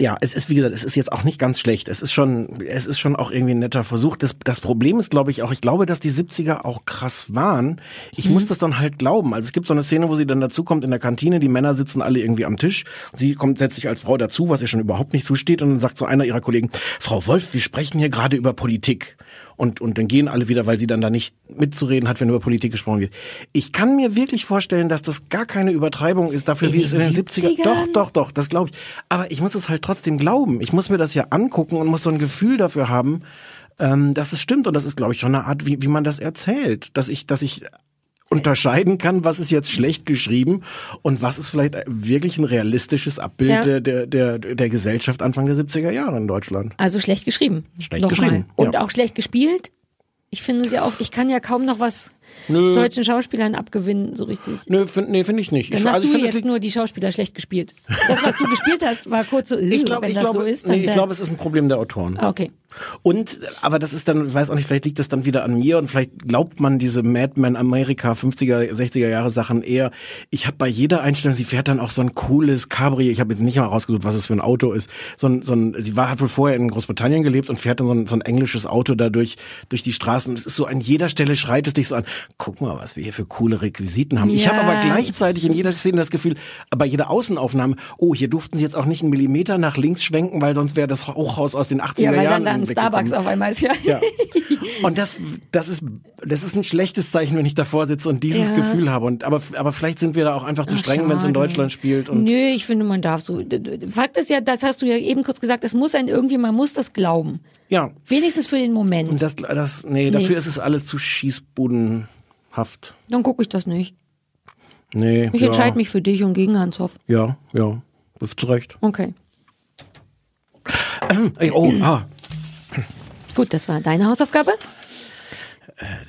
Ja, es ist wie gesagt, es ist jetzt auch nicht ganz schlecht. Es ist schon, es ist schon auch irgendwie ein netter Versuch. Das, das Problem ist, glaube ich, auch, ich glaube, dass die 70er auch krass waren. Ich muss das dann halt glauben. Also es gibt so eine Szene, wo sie dann dazukommt in der Kantine, die Männer sitzen alle irgendwie am Tisch. Sie kommt, setzt sich als Frau dazu, was ihr schon überhaupt nicht zusteht, und dann sagt so einer ihrer Kollegen, Frau Wolf, wir sprechen hier gerade über Politik. Und, und dann gehen alle wieder, weil sie dann da nicht mitzureden hat, wenn über Politik gesprochen wird. Ich kann mir wirklich vorstellen, dass das gar keine Übertreibung ist dafür, In wie es in den den 70er. 70ern? Doch, doch, doch, das glaube ich. Aber ich muss es halt trotzdem glauben. Ich muss mir das ja angucken und muss so ein Gefühl dafür haben, ähm, dass es stimmt. Und das ist, glaube ich, schon eine Art, wie, wie man das erzählt. Dass ich, dass ich unterscheiden kann, was ist jetzt schlecht geschrieben und was ist vielleicht wirklich ein realistisches Abbild Ja. der, der, der, der Gesellschaft Anfang der 70er Jahre in Deutschland. Also schlecht geschrieben. Schlecht Nochmal. geschrieben, Und ja. auch schlecht gespielt. Ich finde sehr oft, ich kann ja kaum noch was Nö. deutschen Schauspielern abgewinnen, so richtig. Nö, find, nee, finde ich nicht. Dann ich, hast also du jetzt nur die Schauspieler schlecht gespielt. Das, was du gespielt hast, war kurz so, ich glaube, wenn ich das glaube, so ist, dann nee, ich glaube, es ist ein Problem der Autoren. Ah, Okay. Und, aber das ist dann, ich weiß auch nicht, vielleicht liegt das dann wieder an mir und vielleicht glaubt man diese Mad Men Amerika 50er, 60er Jahre Sachen eher. Ich habe bei jeder Einstellung, sie fährt dann auch so ein cooles Cabrio, ich habe jetzt nicht mal rausgesucht, was es für ein Auto ist. So ein, so ein, sie war, hat wohl vorher in Großbritannien gelebt und fährt dann so ein, so ein englisches Auto da durch, durch die Straßen. Es ist so, an jeder Stelle schreit es dich so an, guck mal, was wir hier für coole Requisiten haben. Ich Ja. habe aber gleichzeitig in jeder Szene das Gefühl, bei jeder Außenaufnahme, oh, hier durften sie jetzt auch nicht einen Millimeter nach links schwenken, weil sonst wäre das Hochhaus aus den 80er Ja, weil Jahren dann da ein weggekommen. Starbucks auf einmal ist, ja. Ja. Und das, das ist, das ist ein schlechtes Zeichen, wenn ich davor sitze und dieses Ja. Gefühl habe. Und, aber, aber vielleicht sind wir da auch einfach zu streng, wenn es in. Deutschland spielt. Und Nö, ich finde, man darf so. Fakt ist ja, das hast du ja eben kurz gesagt, es muss ein irgendwie, man muss das glauben. ja, Wenigstens für den Moment. und das, das, nee, dafür ist es alles zu schießbudenhaft. Dann gucke ich das nicht. Nee, Ich ja, entscheide mich für dich und gegen Hans Hoff. Ja, ja, zu Recht. Okay. Ey, oh, ah, Gut, das war deine Hausaufgabe?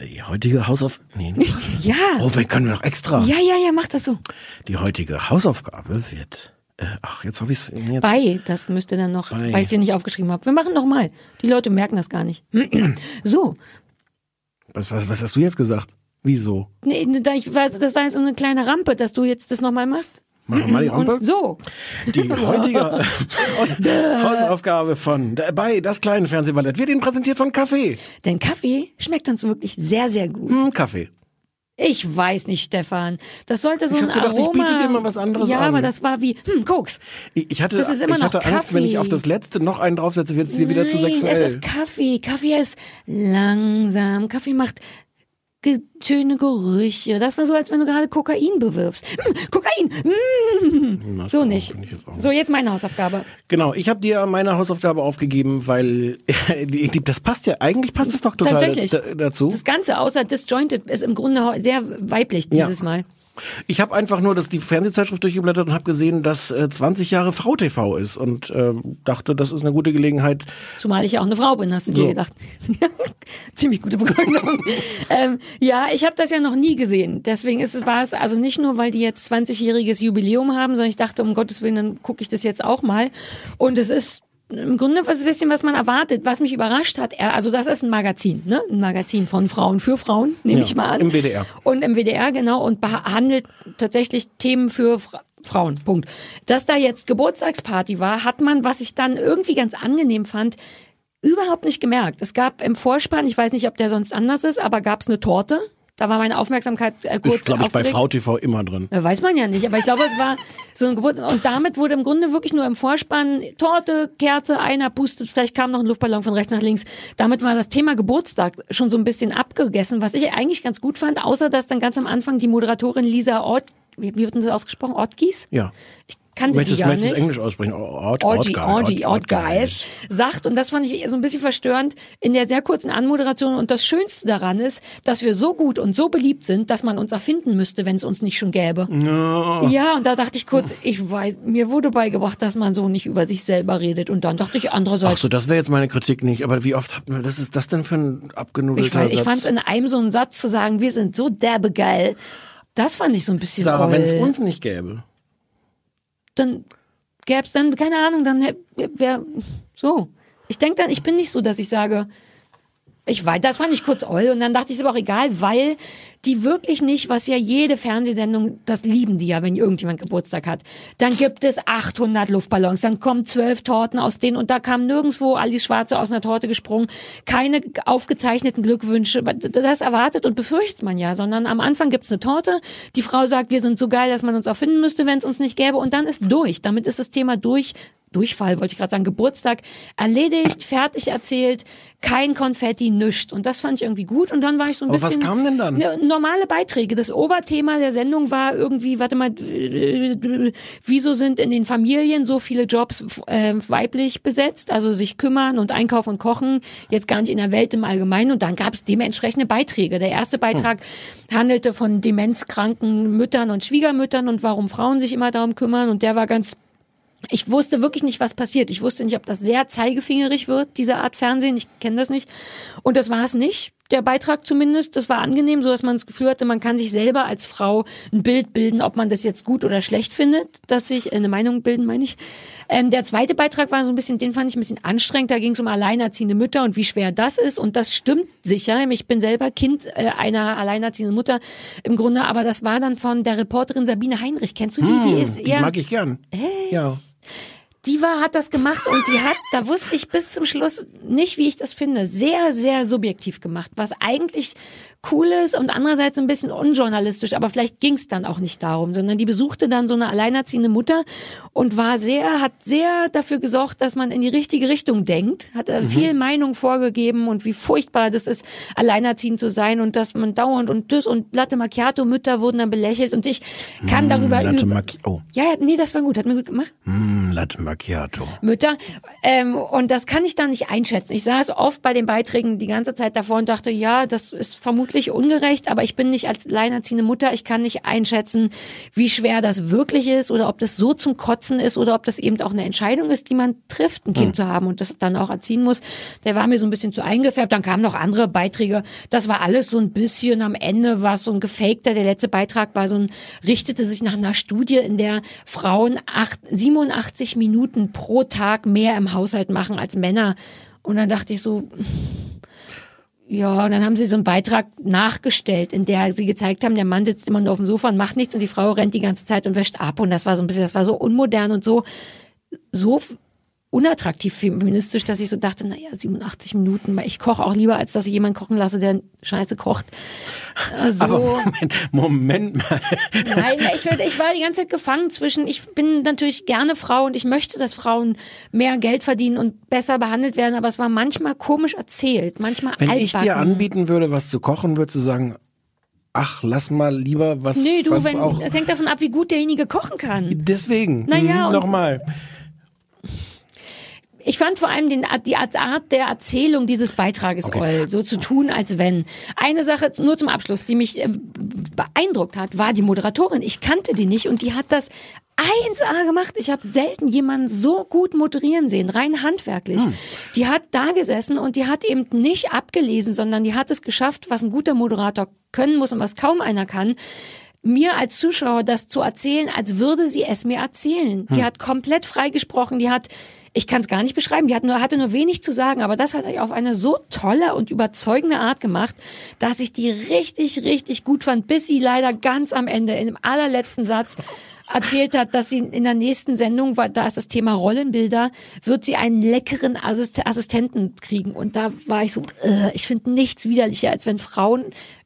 die heutige Hausaufgabe, nee. Ja. oh, wir können noch extra. Ja, ja, ja, mach das so. Die heutige Hausaufgabe wird, äh, ach, jetzt habe ich es jetzt. Bei, das müsste dann noch, Bei. weil ich dir nicht aufgeschrieben habe. Wir machen noch mal. Die Leute merken das gar nicht. so. Was, was, was hast du jetzt gesagt? Wieso? Nee, da ich weiß, das war jetzt so eine kleine Rampe, dass du jetzt das nochmal machst. Machen wir mal die Rampe? Und so. Die heutige Hausaufgabe von bei das kleine Fernsehballett wird Ihnen präsentiert von Kaffee. Denn Kaffee schmeckt uns wirklich sehr, sehr gut. Hm, Kaffee. Ich weiß nicht, Stefan. Das sollte so Ich ein gedacht, ich Aroma. biete dir mal was anderes ja, an. aber das war wie, hm, Koks. Ich ich hatte, Das ist immer ich noch hatte Angst, wenn ich auf das letzte noch einen draufsetze, wird es dir wieder zu sexuell. es ist Kaffee. Kaffee ist langsam. Kaffee macht ge schöne Gerüche. Das war so, als wenn du gerade Kokain bewirbst. Hm, Kokain! Hm. So nicht. So, jetzt meine Hausaufgabe. Genau, ich habe dir meine Hausaufgabe aufgegeben, weil das passt ja, eigentlich passt es doch total Tatsächlich. da- dazu. Das Ganze außer Disjointed ist im Grunde sehr weiblich dieses Ja. Mal. Ich habe einfach nur das, die Fernsehzeitschrift durchgeblättert und habe gesehen, dass äh, 20 Jahre Frau TV ist und äh, dachte, das ist eine gute Gelegenheit. Zumal ich ja auch eine Frau bin, hast du dir So. gedacht. Ziemlich gute Begründung. ähm, ja, ich habe das ja noch nie gesehen. Deswegen ist es, war es also nicht nur, weil die jetzt 20-jähriges Jubiläum haben, sondern ich dachte, um Gottes Willen, dann gucke ich das jetzt auch mal. Und es ist im Grunde was ein bisschen, was man erwartet, was mich überrascht hat. Also das ist ein Magazin, ne? Ein Magazin von Frauen für Frauen, nehme Ja, ich mal an. im WDR. Und im WDR, genau, und behandelt tatsächlich Themen für Fra Frauen. Punkt. Dass da jetzt Geburtstagsparty war, hat man, was ich dann irgendwie ganz angenehm fand, überhaupt nicht gemerkt. Es gab im Vorspann, ich weiß nicht, ob der sonst anders ist, aber gab es eine Torte. Da war meine Aufmerksamkeit äh, kurz Ist, glaube ich, bei. Frau TV immer drin. Ja, Weiß man ja nicht, aber ich glaube, es war so ein Geburt. Und damit wurde im Grunde wirklich nur im Vorspann Torte, Kerze, einer pustet, vielleicht kam noch ein Luftballon von rechts nach links. Damit war das Thema Geburtstag schon so ein bisschen abgegessen, was ich eigentlich ganz gut fand, außer dass dann ganz am Anfang die Moderatorin Lisa Ort, wie, wie wird denn das ausgesprochen? Ortgies? Ja. Ich kannte Möchtest, die gar möchtest nicht. Englisch aussprechen? Ort, Orgy, Orgy, Ort- Ortgeist sagt, und das fand ich so ein bisschen verstörend, in der sehr kurzen Anmoderation. Und das Schönste daran ist, dass wir so gut und so beliebt sind, dass man uns erfinden müsste, wenn es uns nicht schon gäbe. Ja, und da dachte ich kurz, ich weiß, mir wurde beigebracht, dass man so nicht über sich selber redet. Und dann dachte ich Ach andererseits, so, das wäre jetzt meine Kritik nicht. Aber wie oft hat man, was ist das denn für ein abgenudelter ich, weiß, ich Satz? fand es in einem so einen Satz zu sagen, wir sind so derbe geil. Das fand ich so ein bisschen Sarah, wenn es uns nicht gäbe. Dann gäbe es dann, keine Ahnung, dann wäre so. Ich denke dann, ich bin nicht so, dass ich sage, ich weiß, das fand ich kurz oll und dann dachte ich, ist aber auch egal, weil die wirklich nicht, was ja jede Fernsehsendung, das lieben die ja, wenn irgendjemand Geburtstag hat. Dann gibt es 800 Luftballons, dann kommen zwölf Torten aus denen und da kam nirgendwo Alice Schwarze aus einer Torte gesprungen, keine aufgezeichneten Glückwünsche. Das erwartet und befürchtet man ja, sondern am Anfang gibt's eine Torte, die Frau sagt, wir sind so geil, dass man uns erfinden müsste, wenn es uns nicht gäbe und dann ist durch. Damit ist das Thema durch. Durchfall, wollte ich gerade sagen, Geburtstag erledigt, fertig erzählt, kein Konfetti, nischt. Und das fand ich irgendwie gut. Und dann war ich so ein Aber was bisschen. kam denn dann? Normale Beiträge. Das Oberthema der Sendung war irgendwie, warte mal, äh, wieso sind in den Familien so viele Jobs äh, weiblich besetzt? Also sich kümmern und einkaufen und kochen, jetzt gar nicht in der Welt im Allgemeinen. Und dann gab es dementsprechende Beiträge. Der erste Beitrag handelte von demenzkranken Müttern und Schwiegermüttern und warum Frauen sich immer darum kümmern. Und der war ganz ich wusste wirklich nicht, was passiert. Ich wusste nicht, ob das sehr zeigefingerig wird, diese Art Fernsehen. Ich kenne das nicht. Und das war es nicht. Der Beitrag zumindest, das war angenehm, so dass man das Gefühl hatte, man kann sich selber als Frau ein Bild bilden, ob man das jetzt gut oder schlecht findet, dass sich äh, eine Meinung bilden, meine ich. Ähm, der zweite Beitrag war so ein bisschen, den fand ich ein bisschen anstrengend. Da ging es um alleinerziehende Mütter und wie schwer das ist. Und das stimmt sicher. Ich bin selber Kind äh, einer alleinerziehenden Mutter im Grunde, aber das war dann von der Reporterin Sabine Heinrich. Kennst du die? die ist Hm, Die mag ich gern. Ja. Die war, hat das gemacht und die hat, da wusste ich bis zum Schluss nicht, wie ich das finde, sehr, sehr subjektiv gemacht, was eigentlich cool ist und andererseits ein bisschen unjournalistisch, aber vielleicht ging es dann auch nicht darum, sondern die besuchte dann so eine alleinerziehende Mutter und war sehr, hat sehr dafür gesorgt, dass man in die richtige Richtung denkt, hat äh, viel Meinung vorgegeben und wie furchtbar das ist, alleinerziehend zu sein und dass man dauernd und das und Latte Macchiato Mütter wurden dann belächelt und ich kann darüber Latte über- Macchi- oh. ja, nee, das war gut, hat mir gut gemacht. Mm, Latte Macchiato. Mütter. Ähm, und das kann ich dann nicht einschätzen. Ich saß oft bei den Beiträgen die ganze Zeit davor und dachte, ja, das ist vermutlich ungerecht, aber ich bin nicht als alleinerziehende Mutter, ich kann nicht einschätzen, wie schwer das wirklich ist oder ob das so zum Kotzen ist oder ob das eben auch eine Entscheidung ist, die man trifft, ein Kind zu haben und das dann auch erziehen muss. Der war mir so ein bisschen zu eingefärbt. Dann kamen noch andere Beiträge. Das war alles so ein bisschen am Ende war es so ein gefakter. Der letzte Beitrag war so ein, richtete sich nach einer Studie, in der Frauen acht, 87 Minuten pro Tag mehr im Haushalt machen als Männer. Und dann dachte ich so, ja, und dann haben sie so einen Beitrag nachgestellt, in der sie gezeigt haben, der Mann sitzt immer nur auf dem Sofa und macht nichts und die Frau rennt die ganze Zeit und wäscht ab. Und das war so ein bisschen, das war so unmodern und so, so unattraktiv feministisch, dass ich so dachte, naja, 87 Minuten, ich koche auch lieber, als dass ich jemanden kochen lasse, der scheiße kocht. Also, Aber Moment, Moment mal. Nein, ich, ich war die ganze Zeit gefangen zwischen, ich bin natürlich gerne Frau und ich möchte, dass Frauen mehr Geld verdienen und besser behandelt werden, aber es war manchmal komisch erzählt, manchmal Wenn ich dir altbacken. anbieten würde, was zu kochen, würdest du sagen, ach, lass mal lieber was, Nee, du, was wenn, auch... es hängt davon ab, wie gut derjenige kochen kann. Deswegen, Naja, hm, und- nochmal. Ich fand vor allem den, die Art der Erzählung dieses Beitrages Okay. Oll, so zu tun, als wenn. Eine Sache nur zum Abschluss, die mich äh, beeindruckt hat, war die Moderatorin. Ich kannte die nicht und die hat das 1A gemacht. Ich habe selten jemanden so gut moderieren sehen, rein handwerklich. Die hat da gesessen und die hat eben nicht abgelesen, sondern die hat es geschafft, was ein guter Moderator können muss und was kaum einer kann mir als Zuschauer das zu erzählen, als würde sie es mir erzählen. Die hat komplett freigesprochen, die hat ich kann es gar nicht beschreiben, die hat nur, hatte nur wenig zu sagen, aber das hat er auf eine so tolle und überzeugende Art gemacht, dass ich die richtig, richtig gut fand, bis sie leider ganz am Ende, in dem allerletzten Satz, erzählt hat, dass sie in der nächsten Sendung, weil da ist das Thema Rollenbilder, wird sie einen leckeren Assist Assistenten kriegen. Und da war ich so, äh, ich finde nichts widerlicher, als wenn Frauen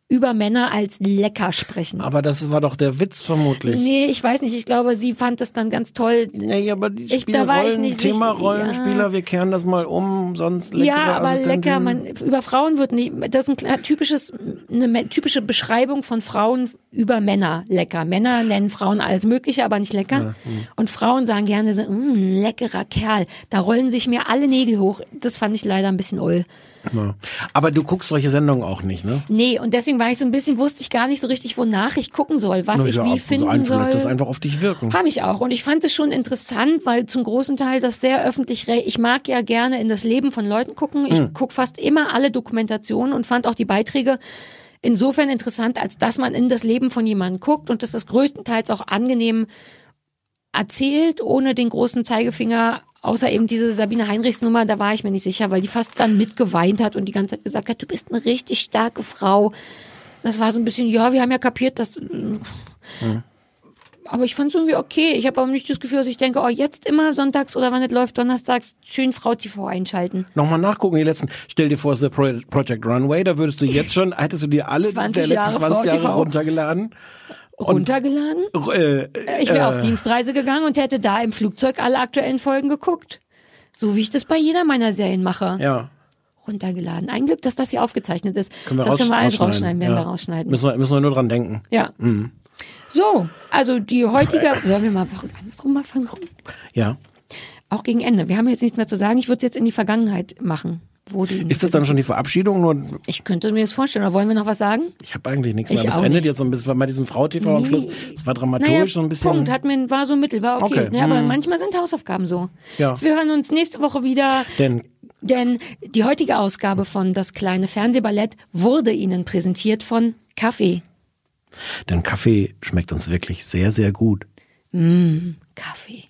über Männer als lecker sprechen. Aber das war doch der Witz vermutlich. Nee, ich weiß nicht. Ich glaube, sie fand das dann ganz toll. Nee, aber die Ich- spielen da war ich Rollen, nicht Thema sicher. Rollenspieler, Ja. wir kehren das mal um, sonst leckere ja, aber lecker. Man, über Frauen wird nicht. Das ist ein typisches, eine typische Beschreibung von Frauen über Männer lecker. Männer nennen Frauen alles Mögliche, aber nicht lecker. Und Frauen sagen gerne so, "Mm, leckerer Kerl. Da rollen sich mir alle Nägel hoch. Das fand ich leider ein bisschen oll. Ja. Aber du guckst solche Sendungen auch nicht, ne? Nee, und deswegen war ich so ein bisschen, wusste ich gar nicht so richtig, wonach ich gucken soll, was ich ja, wie ab- finden ein- soll. es einfach auf dich wirken. Habe ich auch. Und ich fand es schon interessant, weil zum großen Teil das sehr öffentlich, ich mag ja gerne in das Leben von Leuten gucken. Ich Hm. guck fast immer alle Dokumentationen und fand auch die Beiträge insofern interessant, als dass man in das Leben von jemandem guckt und das ist größtenteils auch angenehm erzählt, ohne den großen Zeigefinger, außer eben diese Sabine Heinrichs Nummer, da war ich mir nicht sicher, weil die fast dann mitgeweint hat und die ganze Zeit gesagt hat, du bist eine richtig starke Frau. Das war so ein bisschen, ja, wir haben ja kapiert, dass aber ich fand es irgendwie okay. Ich habe aber nicht das Gefühl, dass ich denke, oh, jetzt immer sonntags oder wann es läuft, donnerstags, schön Frau TV einschalten. Nochmal nachgucken, die letzten. Stell dir vor, es ist der Project Runway, da würdest du jetzt schon, hättest du dir alle 20 der letzten Jahre 20 Frau Jahre runtergeladen. Runtergeladen? Äh, Ich wäre äh, auf Dienstreise gegangen und hätte da im Flugzeug alle aktuellen Folgen geguckt. So wie ich das bei jeder meiner Serien mache. Ja. Runtergeladen. Ein Glück, dass das hier aufgezeichnet ist. Können wir das raus, können wir alles rausschneiden. rausschneiden, werden ja. wir rausschneiden. Müssen wir, müssen wir nur dran denken. Ja. Mhm. So, also die heutige, sollen wir mal andersrum mal versuchen? Ja. Auch gegen Ende. Wir haben jetzt nichts mehr zu sagen. Ich würde es jetzt in die Vergangenheit machen. Ist das dann schon die Verabschiedung? Nur, ich könnte mir das vorstellen. Oder wollen wir noch was sagen? ich habe eigentlich nichts Ich mehr. Das endet nicht. jetzt so ein bisschen bei diesem Frau-TV am Nee. Schluss. Es war dramaturgisch Naja, so ein bisschen. Punkt, hat mir, war so mittel, war okay. Okay, Ne, aber hm. manchmal sind Hausaufgaben so. Ja. Wir hören uns nächste Woche wieder. Denn Denn die heutige Ausgabe von Das kleine Fernsehballett wurde Ihnen präsentiert von Kaffee. denn Kaffee schmeckt uns wirklich sehr, sehr gut. Kaffee.